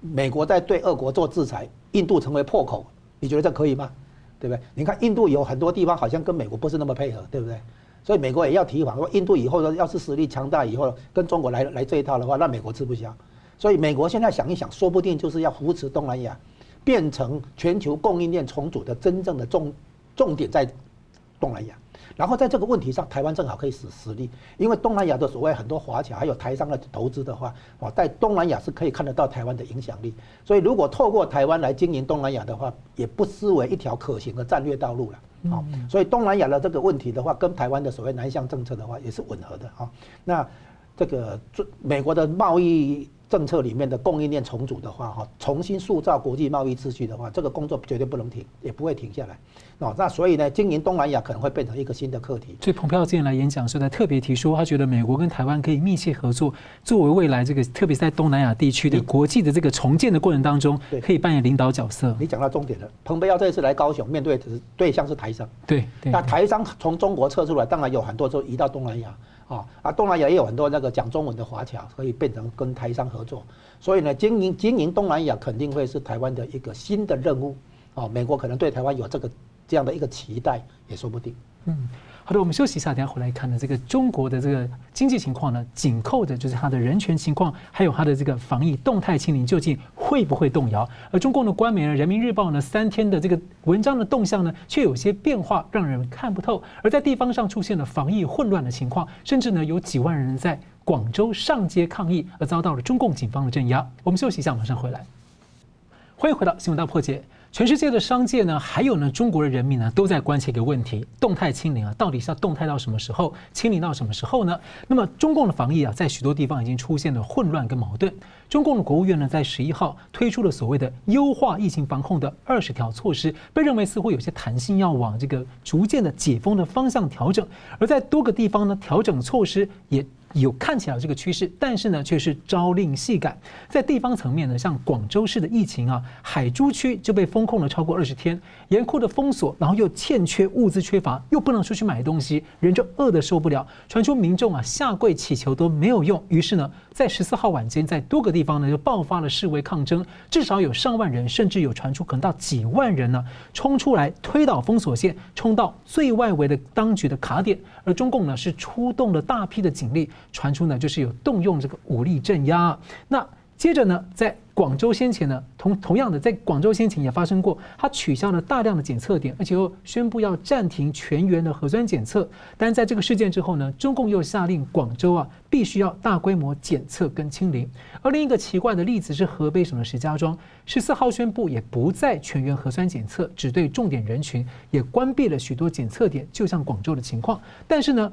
美国在对俄国做制裁，印度成为破口，你觉得这可以吗？对不对？你看印度有很多地方好像跟美国不是那么配合，对不对？所以美国也要提防，说印度以后要是实力强大以后跟中国来来这一套的话，那美国吃不消。所以美国现在想一想，说不定就是要扶持东南亚，变成全球供应链重组的真正的重重点在东南亚。然后在这个问题上，台湾正好可以使实力，因为东南亚的所谓很多华侨还有台商的投资的话，哦，在东南亚是可以看得到台湾的影响力。所以如果透过台湾来经营东南亚的话，也不失为一条可行的战略道路了。好，所以东南亚的这个问题的话，跟台湾的所谓南向政策的话也是吻合的。哈，那这个美国的贸易。政策里面的供应链重组的话，哈，重新塑造国际贸易秩序的话，这个工作绝对不能停，也不会停下来。那，那所以呢，经营东南亚可能会变成一个新的课题。所以，蓬佩奥之前来演讲时，他特别提出，他觉得美国跟台湾可以密切合作，作为未来这个，特别是在东南亚地区的国际的这个重建的过程当中，可以扮演领导角色。你讲到重点了，蓬佩奥这一次来高雄，面对的对象是台商。对，那台商从中国撤出来，当然有很多就移到东南亚。啊，啊，东南亚也有很多那个讲中文的华侨，可以变成跟台商合作。所以呢，经营经营东南亚肯定会是台湾的一个新的任务。啊，美国可能对台湾有这个这样的一个期待，也说不定。嗯。好的，我们休息一下，等下回来看呢，这个中国的这个经济情况呢，紧扣的就是它的人权情况，还有它的这个防疫动态清零究竟会不会动摇？而中共的官媒呢，《人民日报》呢，三天的这个文章的动向呢，却有些变化，让人看不透。而在地方上出现了防疫混乱的情况，甚至呢，有几万人在广州上街抗议，而遭到了中共警方的镇压。我们休息一下，马上回来。欢迎回到新闻大破解。全世界的商界呢，还有呢，中国的人民呢，都在关切一个问题：动态清零啊，到底是要动态到什么时候，清零到什么时候呢？那么，中共的防疫啊，在许多地方已经出现了混乱跟矛盾。中共的国务院呢，在十一号推出了所谓的优化疫情防控的二十条措施，被认为似乎有些弹性，要往这个逐渐的解封的方向调整。而在多个地方呢，调整措施也。有看起来这个趋势，但是呢，却是朝令夕改。在地方层面呢，像广州市的疫情啊，海珠区就被封控了超过二十天，严酷的封锁，然后又欠缺物资缺乏，又不能出去买东西，人就饿得受不了。传出民众啊下跪祈求都没有用，于是呢，在十四号晚间，在多个地方呢就爆发了示威抗争，至少有上万人，甚至有传出可能到几万人呢冲出来推倒封锁线，冲到最外围的当局的卡点。而中共呢是出动了大批的警力。传出呢，就是有动用这个武力镇压。那接着呢，在广州先前呢，同同样的，在广州先前也发生过，他取消了大量的检测点，而且又宣布要暂停全员的核酸检测。但是在这个事件之后呢，中共又下令广州啊，必须要大规模检测跟清零。而另一个奇怪的例子是河北省的石家庄，十四号宣布也不再全员核酸检测，只对重点人群，也关闭了许多检测点，就像广州的情况。但是呢，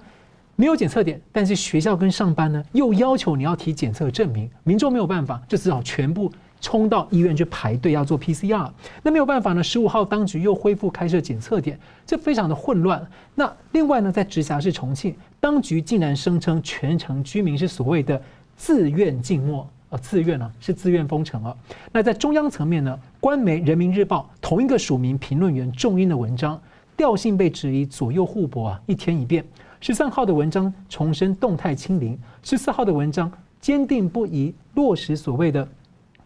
没有检测点，但是学校跟上班呢，又要求你要提检测证明，民众没有办法，就只好全部冲到医院去排队要做 PCR。那没有办法呢，十五号当局又恢复开设检测点，这非常的混乱。那另外呢，在直辖市重庆，当局竟然声称全城居民是所谓的自愿静默啊，自愿啊，是自愿封城啊。那在中央层面呢，官媒人民日报同一个署名评论员重音的文章，调性被质疑左右互搏啊，一天一变。十三号的文章重申动态清零，十四号的文章坚定不移落实所谓的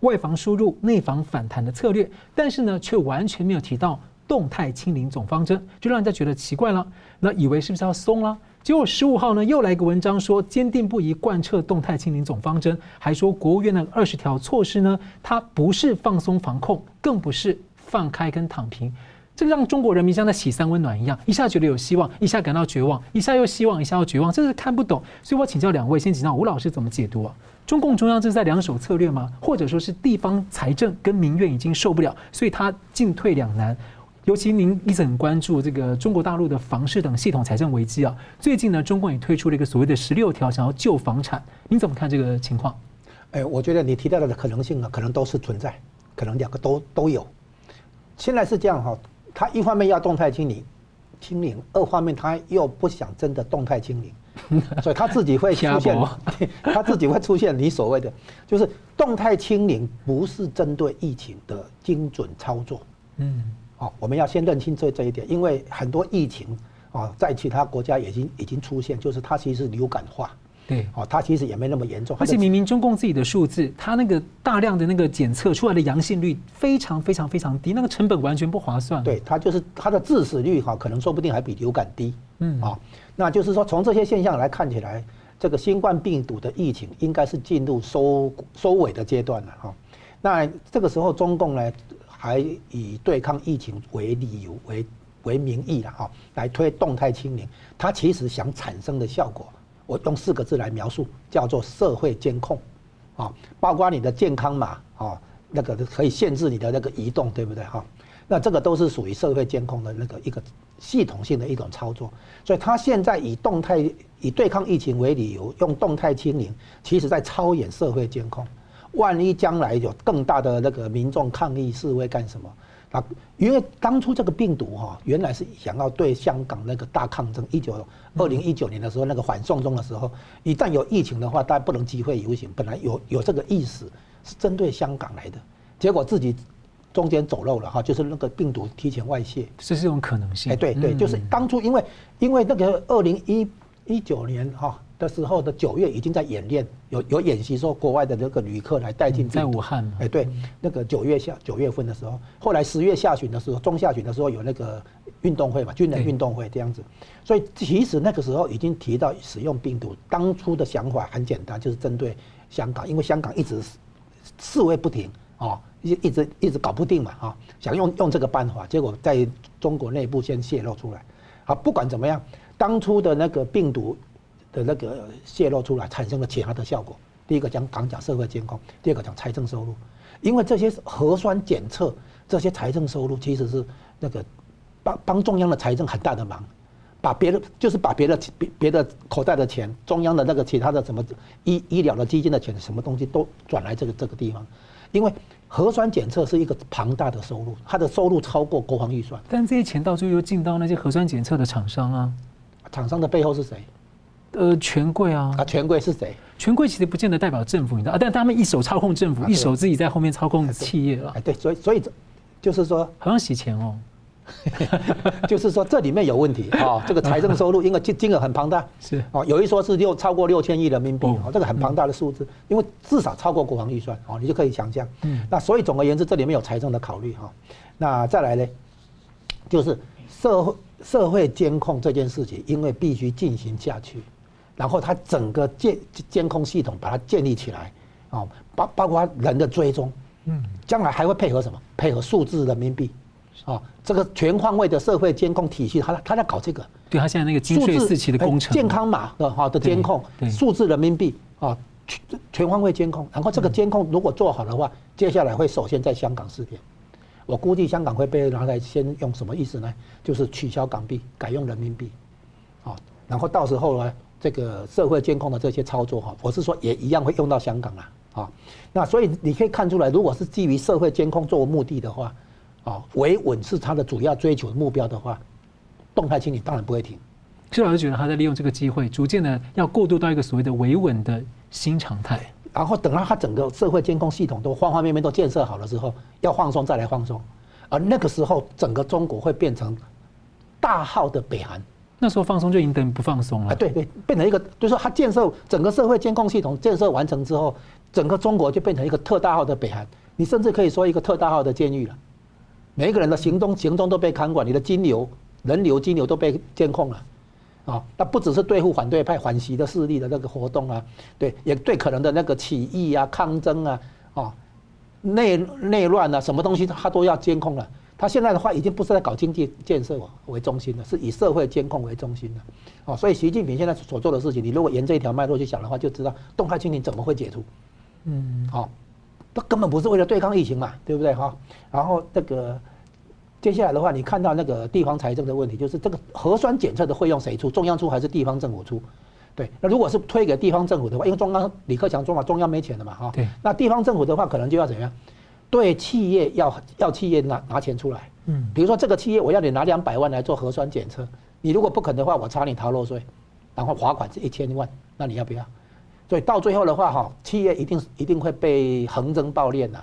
外防输入、内防反弹的策略，但是呢，却完全没有提到动态清零总方针，就让人家觉得奇怪了。那以为是不是要松了？结果十五号呢，又来一个文章说坚定不移贯彻动态清零总方针，还说国务院的二十条措施呢，它不是放松防控，更不是放开跟躺平。这个让中国人民像在洗三温暖一样，一下觉得有希望，一下感到绝望，一下又希望，一下又绝望，这是看不懂。所以我请教两位，先请教吴老师怎么解读啊？中共中央这是在两手策略吗？或者说是地方财政跟民怨已经受不了，所以他进退两难？尤其您一直很关注这个中国大陆的房市等系统财政危机啊。最近呢，中共也推出了一个所谓的十六条，想要救房产，您怎么看这个情况？哎，我觉得你提到的可能性啊，可能都是存在，可能两个都都有。现在是这样哈。他一方面要动态清零，清零；二方面他又不想真的动态清零，<laughs> 所以他自己会出现，<laughs> 他自己会出现你所谓的，就是动态清零不是针对疫情的精准操作。嗯，哦，我们要先认清这这一点，因为很多疫情啊，在其他国家已经已经出现，就是它其实是流感化。对，哦，它其实也没那么严重，而且明明中共自己的数字，它那个大量的那个检测出来的阳性率非常非常非常低，那个成本完全不划算。对，它就是它的致死率哈，可能说不定还比流感低。嗯，啊，那就是说从这些现象来看起来，这个新冠病毒的疫情应该是进入收收尾的阶段了哈。那这个时候中共呢，还以对抗疫情为理由为为名义了哈，来推动态清零，它其实想产生的效果，我用四个字来描述，叫做社会监控，啊，包括你的健康码啊，那个可以限制你的那个移动，对不对哈？那这个都是属于社会监控的那个一个系统性的一种操作，所以他现在以动态以对抗疫情为理由，用动态清零，其实在超演社会监控。万一将来有更大的那个民众抗议示威干什么？啊，因为当初这个病毒哈，原来是想要对香港那个大抗争，一九二零一九年的时候那个反送中的时候，一旦有疫情的话，大家不能集会游行，本来有有这个意思，是针对香港来的，结果自己中间走漏了哈，就是那个病毒提前外泄，这是一种可能性。哎，对对，就是当初因为因为那个二零一一九年哈。的时候的九月已经在演练，有有演习说国外的那个旅客来带进、嗯、在武汉。哎，对，那个九月下九月份的时候，后来十月下旬的时候，中下旬的时候有那个运动会嘛，军人运动会这样子。所以其实那个时候已经提到使用病毒，当初的想法很简单，就是针对香港，因为香港一直示威不停啊，一一直一直搞不定嘛哈，想用用这个办法，结果在中国内部先泄露出来。好，不管怎么样，当初的那个病毒。的那个泄露出来，产生了其他的效果。第一个讲讲讲社会监控，第二个讲财政收入，因为这些核酸检测，这些财政收入其实是那个帮帮中央的财政很大的忙，把别的就是把别的别别的口袋的钱，中央的那个其他的什么医医疗的基金的钱，什么东西都转来这个这个地方，因为核酸检测是一个庞大的收入，它的收入超过国防预算。但这些钱到最后又进到那些核酸检测的厂商啊，厂商的背后是谁？呃，权贵啊，啊，权贵是谁？权贵其实不见得代表政府，你知道啊？但他们一手操控政府，啊、一手自己在后面操控企业了。哎，对，所以所以就是说，好像洗钱哦，<laughs> 就是说这里面有问题啊、哦。<laughs> 这个财政收入因为金金额很庞大，<laughs> 是哦，有一说是六超过六千亿人民币哦，这个很庞大的数字，因为至少超过国防预算哦，你就可以想象。嗯，那所以总而言之，这里面有财政的考虑哈。那再来呢，就是社会社会监控这件事情，因为必须进行下去。然后它整个监监控系统把它建立起来，啊，包包括人的追踪，嗯，将来还会配合什么？配合数字人民币，啊，这个全方位的社会监控体系，他他在搞这个。对，他现在那个金税四期的工程，健康码的哈的监控，数字人民币啊，全全方位监控。然后这个监控如果做好的话，接下来会首先在香港试点。我估计香港会被拿来先用什么意思呢？就是取消港币，改用人民币，啊，然后到时候呢？这个社会监控的这些操作哈，我是说也一样会用到香港啊，啊，那所以你可以看出来，如果是基于社会监控作为目的的话，啊，维稳是他的主要追求的目标的话，动态清理当然不会停。施老师觉得他在利用这个机会，逐渐的要过渡到一个所谓的维稳的新常态，然后等到他整个社会监控系统都方方面面都建设好了之后，要放松再来放松，而那个时候整个中国会变成大号的北韩。那时候放松就已经等于不放松了。对对，变成一个，就是说，它建设整个社会监控系统建设完成之后，整个中国就变成一个特大号的北韩。你甚至可以说一个特大号的监狱了。每一个人的行动行动都被看管，你的金流、人流、金流都被监控了。啊，那不只是对付反对派、反习的势力的那个活动啊，对，也对可能的那个起义啊、抗争啊、啊内内乱啊，什么东西他都要监控了。他现在的话已经不是在搞经济建设为中心了，是以社会监控为中心了。哦，所以习近平现在所做的事情，你如果沿这一条脉络去想的话，就知道动态清零怎么会解除。嗯，好，他根本不是为了对抗疫情嘛，对不对哈？然后这个接下来的话，你看到那个地方财政的问题，就是这个核酸检测的费用谁出？中央出还是地方政府出？对，那如果是推给地方政府的话，因为中央李克强说嘛，中央没钱了嘛，哈。对。那地方政府的话，可能就要怎样？对企业要要企业拿拿钱出来，嗯，比如说这个企业我要你拿两百万来做核酸检测，你如果不肯的话，我查你逃漏税，然后罚款是一千万，那你要不要？所以到最后的话哈，企业一定一定会被横征暴敛的，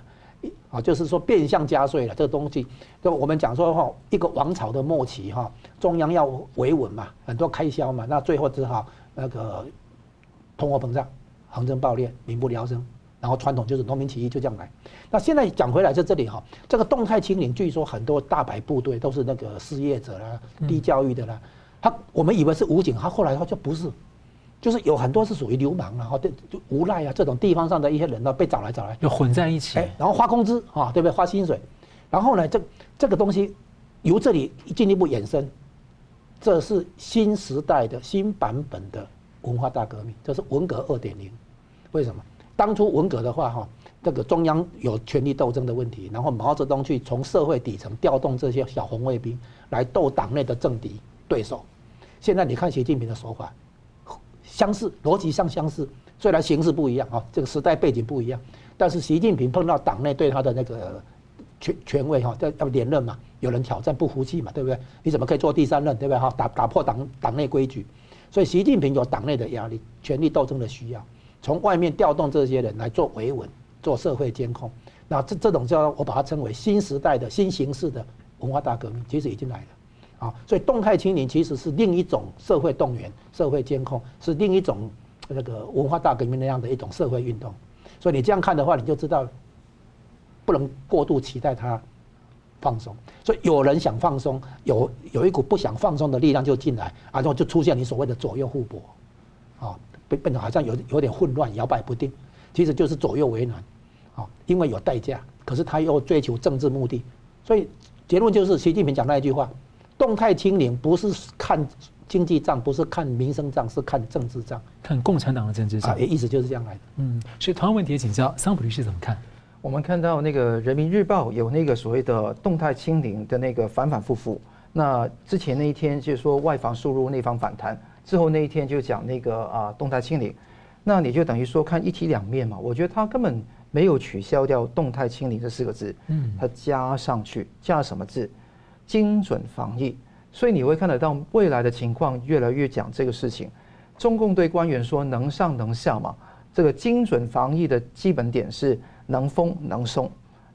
啊，就是说变相加税了。这个东西，就我们讲说哈，一个王朝的末期哈，中央要维稳嘛，很多开销嘛，那最后只好那个通货膨胀，横征暴敛，民不聊生。然后传统就是农民起义就这样来，那现在讲回来在这里哈，这个动态清零，据说很多大白部队都是那个失业者啦、低教育的啦，他我们以为是武警，他后来他就不是，就是有很多是属于流氓啊，对，就无赖啊这种地方上的一些人呢被找来找来，就混在一起，然后发工资啊，对不对？发薪水，然后呢这这个东西由这里进一步衍生，这是新时代的新版本的文化大革命，这是文革二点零。为什么？当初文革的话，哈，这个中央有权力斗争的问题，然后毛泽东去从社会底层调动这些小红卫兵来斗党内的政敌对手。现在你看习近平的手法，相似，逻辑上相似，虽然形式不一样啊，这个时代背景不一样，但是习近平碰到党内对他的那个权权威哈，要要连任嘛，有人挑战不服气嘛，对不对？你怎么可以做第三任，对不对？哈，打打破党党内规矩，所以习近平有党内的压力，权力斗争的需要，从外面调动这些人来做维稳，做社会监控，那这这种叫我把它称为新时代的新形式的文化大革命，其实已经来了。啊，所以动态清零其实是另一种社会动员、社会监控，是另一种那个文化大革命那样的一种社会运动。所以你这样看的话，你就知道不能过度期待它放松。所以有人想放松，有有一股不想放松的力量就进来，啊，然后就出现你所谓的左右互搏，啊，变变得好像有有点混乱、摇摆不定，其实就是左右为难，啊，因为有代价，可是他又追求政治目的，所以结论就是习近平讲那一句话。动态清零不是看经济账，不是看民生账，是看政治账，看共产党的政治账。意思就是这样来的。嗯，所以同样问题请教桑普律师怎么看？我们看到那个人民日报有那个所谓的动态清零的那个反反复复。那之前那一天就是说外防输入，内防反弹，之后那一天就讲那个啊动态清零。那你就等于说看一体两面嘛。我觉得他根本没有取消掉动态清零这四个字，嗯，他加上去加什么字？精准防疫，所以你会看得到未来的情况越来越讲这个事情。中共对官员说能上能下嘛，这个精准防疫的基本点是能封能松，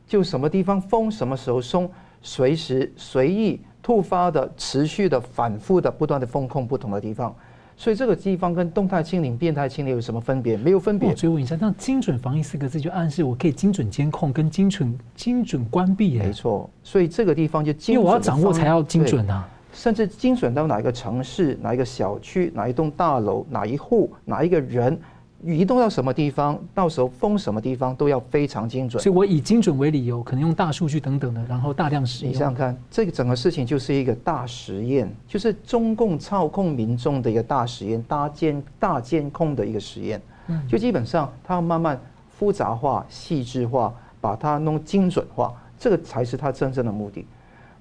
就什么地方封，什么时候松，随时随意突发的、持续的、反复的、不断的风控不同的地方。所以这个地方跟动态清零、变态清零有什么分别？没有分别。我追问一下，那“精准防疫”四个字就暗示我可以精准监控跟精准精准关闭。没错，所以这个地方就精准因为我要掌握才要精准啊，甚至精准到哪一个城市、哪一个小区、哪一栋大楼、哪一户、哪一个人。移动到什么地方，到时候封什么地方都要非常精准。所以我以精准为理由，可能用大数据等等的，然后大量使用。你想想看，这个整个事情就是一个大实验，就是中共操控民众的一个大实验，大监大监控的一个实验。嗯，就基本上它要慢慢复杂化、细致化，把它弄精准化，这个才是它真正的目的。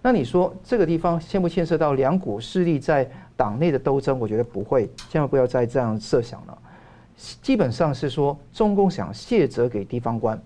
那你说这个地方牵不牵涉到两股势力在党内的斗争？我觉得不会，千万不要再这样设想了。基本上是说，中共想卸责给地方官。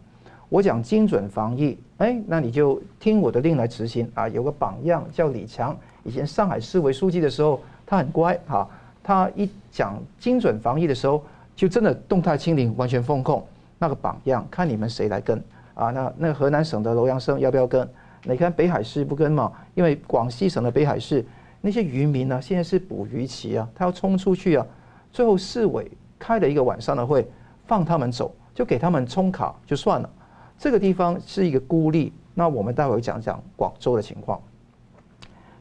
我讲精准防疫，哎，那你就听我的令来执行啊。有个榜样叫李强，以前上海市委书记的时候，他很乖哈。他一讲精准防疫的时候，就真的动态清零，完全封控。那个榜样，看你们谁来跟啊？那那河南省的楼阳生要不要跟？你看北海市不跟嘛？因为广西省的北海市那些渔民呢、现在是捕鱼期啊，他要冲出去啊。最后市委。开了一个晚上的会，放他们走，就给他们充卡就算了。这个地方是一个孤立。那我们待会讲讲广州的情况，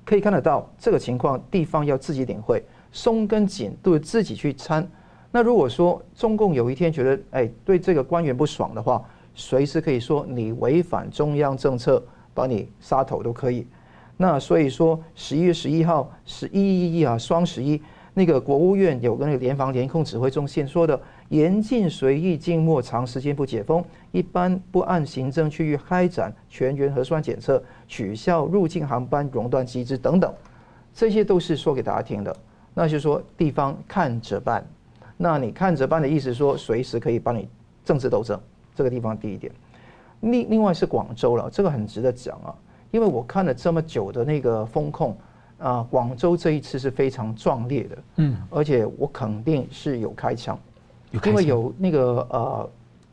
可以看得到这个情况，地方要自己领会，松跟紧都是自己去参。那如果说中共有一天觉得哎对这个官员不爽的话，随时可以说你违反中央政策，把你杀头都可以。那所以说十一月十一号，十一一一啊，双十一。那个国务院有个那个联防联控指挥中心说的，严禁随意静默长时间不解封，一般不按行政区域开展全员核酸检测，取消入境航班熔断机制等等，这些都是说给大家听的。那就是说地方看着办，那你看着办的意思说随时可以帮你政治斗争，这个地方第一点。另另外是广州了，这个很值得讲啊，因为我看了这么久的那个风控。啊，广州这一次是非常壮烈的，嗯，而且我肯定是有开枪，有开枪，因为有那个呃，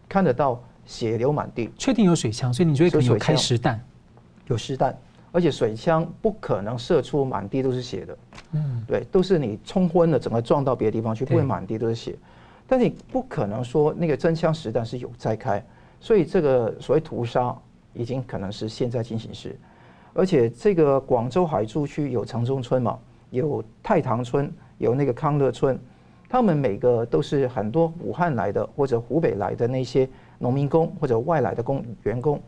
看得到血流满地，确定有水枪，所以你觉得有开实弹？有实弹，而且水枪不可能射出满地都是血的，嗯，对，都是你冲昏了，整个撞到别的地方去，不会满地都是血，但是你不可能说那个真枪实弹是有在开，所以这个所谓屠杀已经可能是现在进行时。而且这个广州海珠区有城中村嘛，有太塘村，有那个康乐村，他们每个都是很多武汉来的或者湖北来的那些农民工或者外来的工员工。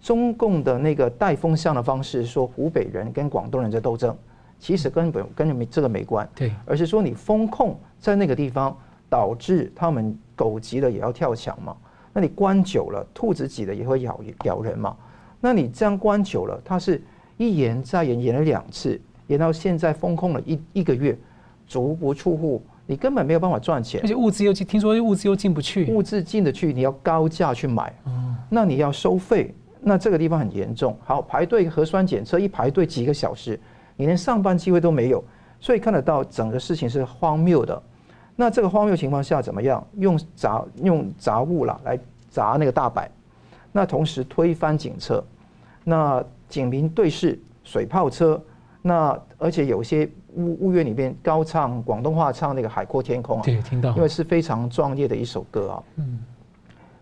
中共的那个带风向的方式，说湖北人跟广东人在斗争，其实根本跟没这个没关，对，而是说你风控在那个地方，导致他们狗急了也要跳墙嘛。那你关久了，兔子急了也会咬咬人嘛。那你这样关久了，它是一延再延，延了两次，延到现在封控了一一个月，足不出户，你根本没有办法赚钱，而且物资又进，听说物资又进不去，物资进得去，你要高价去买，那你要收费，那这个地方很严重。好，排队核酸检测一排队几个小时，你连上班机会都没有，所以看得到整个事情是荒谬的。那这个荒谬情况下怎么样？用杂用杂物啦来砸那个大摆，那同时推翻警车，那警民对视，水炮车，那而且有些。屋屋院里面高唱广东话，唱那个《海阔天空》啊，对，听到，因为是非常壮烈的一首歌啊。嗯，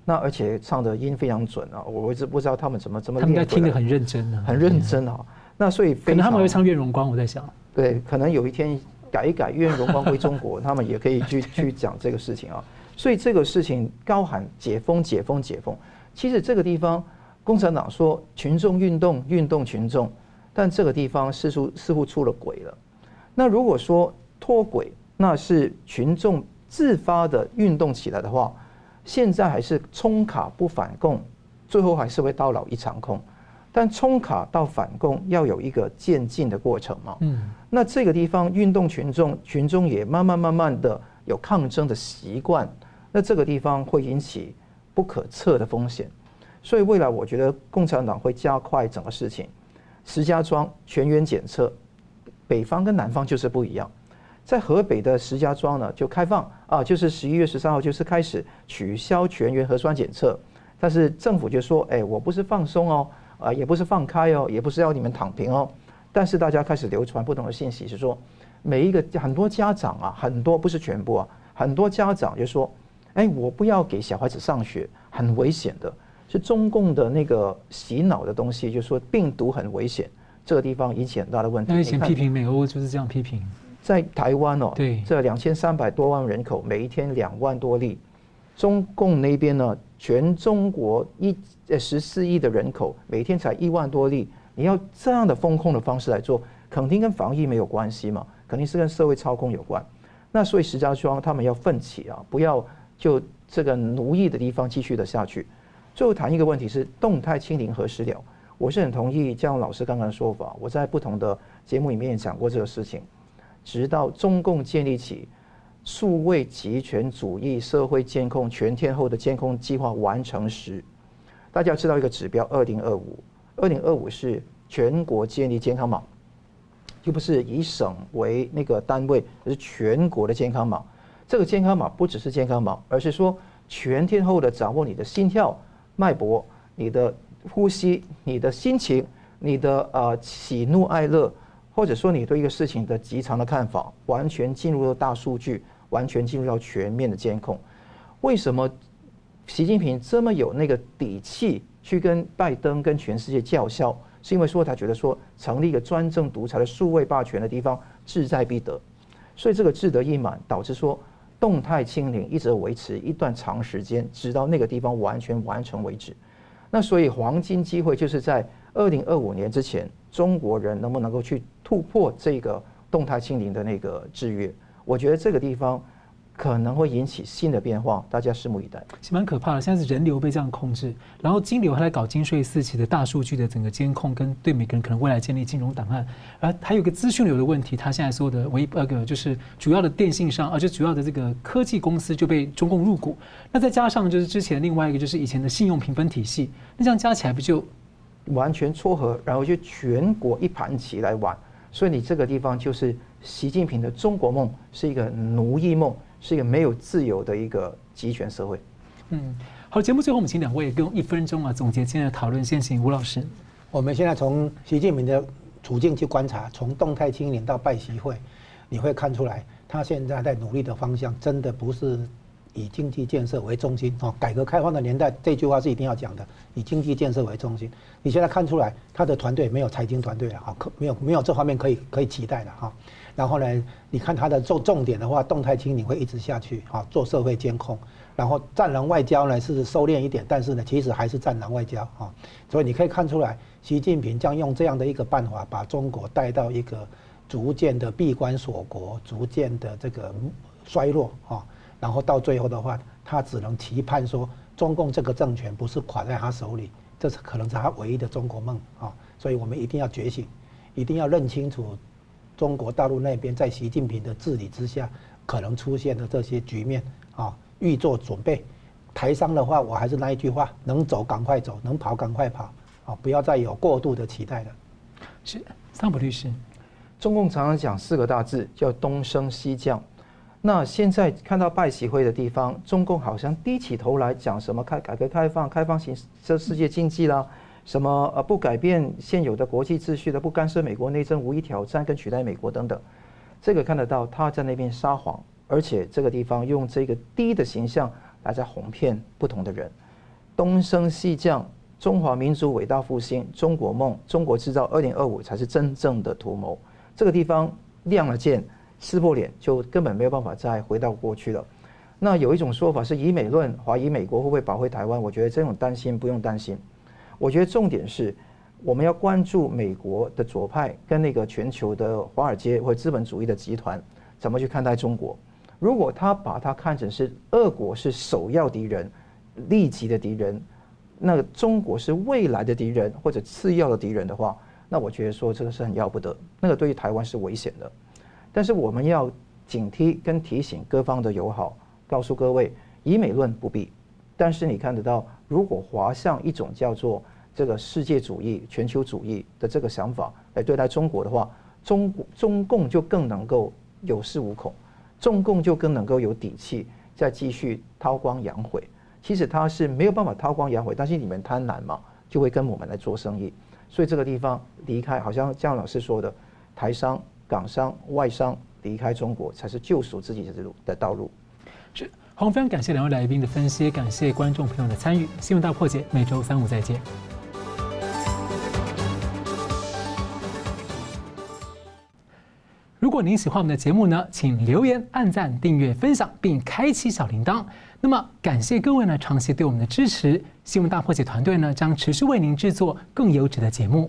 那而且唱的音非常准啊，我一直不知道他们怎么怎么。他们应该听得很认真啊，很认真啊。那所以可能他们会唱《愿荣光》，我在想。对，可能有一天改一改《愿荣光归中国》，<laughs> 他们也可以去去讲这个事情啊。所以这个事情高喊解封、解封、解封，其实这个地方共产党说群众运动、运动群众，但这个地方似乎似乎出了轨了。那如果说脱轨，那是群众自发的运动起来的话，现在还是冲卡不反共，最后还是会到老一场空。但冲卡到反共要有一个渐进的过程嘛。嗯。那这个地方运动群众，群众也慢慢慢慢的有抗争的习惯，那这个地方会引起不可测的风险。所以未来我觉得共产党会加快整个事情，石家庄全员检测。北方跟南方就是不一样，在河北的石家庄呢，就开放啊，就是十一月十三号就是开始取消全员核酸检测，但是政府就说，哎，我不是放松哦，啊，也不是放开哦，也不是要你们躺平哦，但是大家开始流传不同的信息，是说每一个很多家长啊，很多不是全部啊，很多家长就说，哎，我不要给小孩子上学，很危险的，是中共的那个洗脑的东西，就是说病毒很危险。这个地方引起很大的问题。那以前批评美欧就是这样批评，在台湾哦，对，这两千三百多万人口，每一天两万多例，中共那边呢，全中国一呃十四亿的人口，每天才一万多例，你要这样的风控的方式来做，肯定跟防疫没有关系嘛，肯定是跟社会操控有关。那所以石家庄他们要奋起啊，不要就这个奴役的地方继续的下去。最后谈一个问题是动态清零何时了？我是很同意姜老师刚刚的说法，我在不同的节目里面也讲过这个事情。直到中共建立起数位极权主义社会监控全天候的监控计划完成时，大家要知道一个指标：二零二五，二零二五是全国建立健康码，又不是以省为那个单位，而是全国的健康码。这个健康码不只是健康码，而是说全天候的掌握你的心跳、脉搏、你的。呼吸，你的心情，你的呃喜怒哀乐，或者说你对一个事情的极长的看法，完全进入了大数据，完全进入到全面的监控。为什么习近平这么有那个底气去跟拜登跟全世界叫嚣？是因为说他觉得说成立一个专政独裁的数位霸权的地方志在必得，所以这个志得意满导致说动态清零一直维持一段长时间，直到那个地方完全完成为止。那所以黄金机会就是在二零二五年之前，中国人能不能够去突破这个动态清零的那个制约？我觉得这个地方可能会引起新的变化，大家拭目以待。是蛮可怕的，现在是人流被这样控制，然后金流还来搞金税四起的大数据的整个监控，跟对每个人可能未来建立金融档案，而还有一个资讯流的问题，他现在所有的唯一那个就是主要的电信商，而且主要的这个科技公司就被中共入股，那再加上就是之前另外一个就是以前的信用评分体系。那这样加起来不就完全撮合，然后就全国一盘棋来玩？所以你这个地方就是习近平的中国梦，是一个奴役梦，是一个没有自由的一个集权社会。嗯，好，节目最后我们请两位用一分钟啊总结今天的讨论。先请吴老师。我们现在从习近平的处境去观察，从动态清零到拜习会，你会看出来，他现在在努力的方向真的不是。以经济建设为中心哦，改革开放的年代，这句话是一定要讲的。以经济建设为中心，你现在看出来，他的团队没有财经团队了哈，可没有没有这方面可以可以期待的哈。然后呢，你看他的重重点的话，动态清零会一直下去啊，做社会监控，然后战狼外交呢是收敛一点，但是呢，其实还是战狼外交啊。所以你可以看出来，习近平将用这样的一个办法，把中国带到一个逐渐的闭关锁国、逐渐的这个衰落啊。然后到最后的话，他只能期盼说，中共这个政权不是垮在他手里，这是可能是他唯一的中国梦啊。所以我们一定要觉醒，一定要认清楚中国大陆那边在习近平的治理之下可能出现的这些局面啊。预做准备，台商的话，我还是那一句话，能走赶快走，能跑赶快跑，啊，不要再有过度的期待了。是，桑普律师，中共常常讲四个大字，叫东升西降。那现在看到拜喜会的地方，中共好像低起头来讲什么开改革开放、开放型这世界经济啦，什么呃不改变现有的国际秩序的，不干涉美国内政，无意挑战跟取代美国等等，这个看得到他在那边撒谎。而且这个地方用这个低的形象来在哄骗不同的人，东升西降，中华民族伟大复兴，中国梦，中国制造二零二五才是真正的图谋。这个地方亮了剑，撕破脸，就根本没有办法再回到过去了。那有一种说法是以美论，怀疑美国会不会保卫台湾？我觉得这种担心不用担心。我觉得重点是我们要关注美国的左派跟那个全球的华尔街或资本主义的集团怎么去看待中国。如果他把它看成是俄国是首要敌人、立即的敌人，那中国是未来的敌人或者次要的敌人的话，那我觉得说这个是很要不得，那个对于台湾是危险的。但是我们要警惕跟提醒各方的友好，告诉各位以美论不必，但是你看得到，如果滑向一种叫做这个世界主义、全球主义的这个想法来对待中国的话，中中共就更能够有恃无恐。中共就更能够有底气再继续韬光养晦。其实他是没有办法韬光养晦，但是你们贪婪嘛，就会跟我们来做生意。所以这个地方离开，好像姜老师说的，台商、港商、外商离开中国，才是救赎自己的路的道路。是，好，非常感谢两位来宾的分析，感谢观众朋友的参与。新闻大破解，每周三五再见。如果您喜欢我们的节目呢，请留言、按赞、订阅、分享，并开启小铃铛。那么，感谢各位呢长期对我们的支持。新闻大破解团队呢将持续为您制作更优质的节目。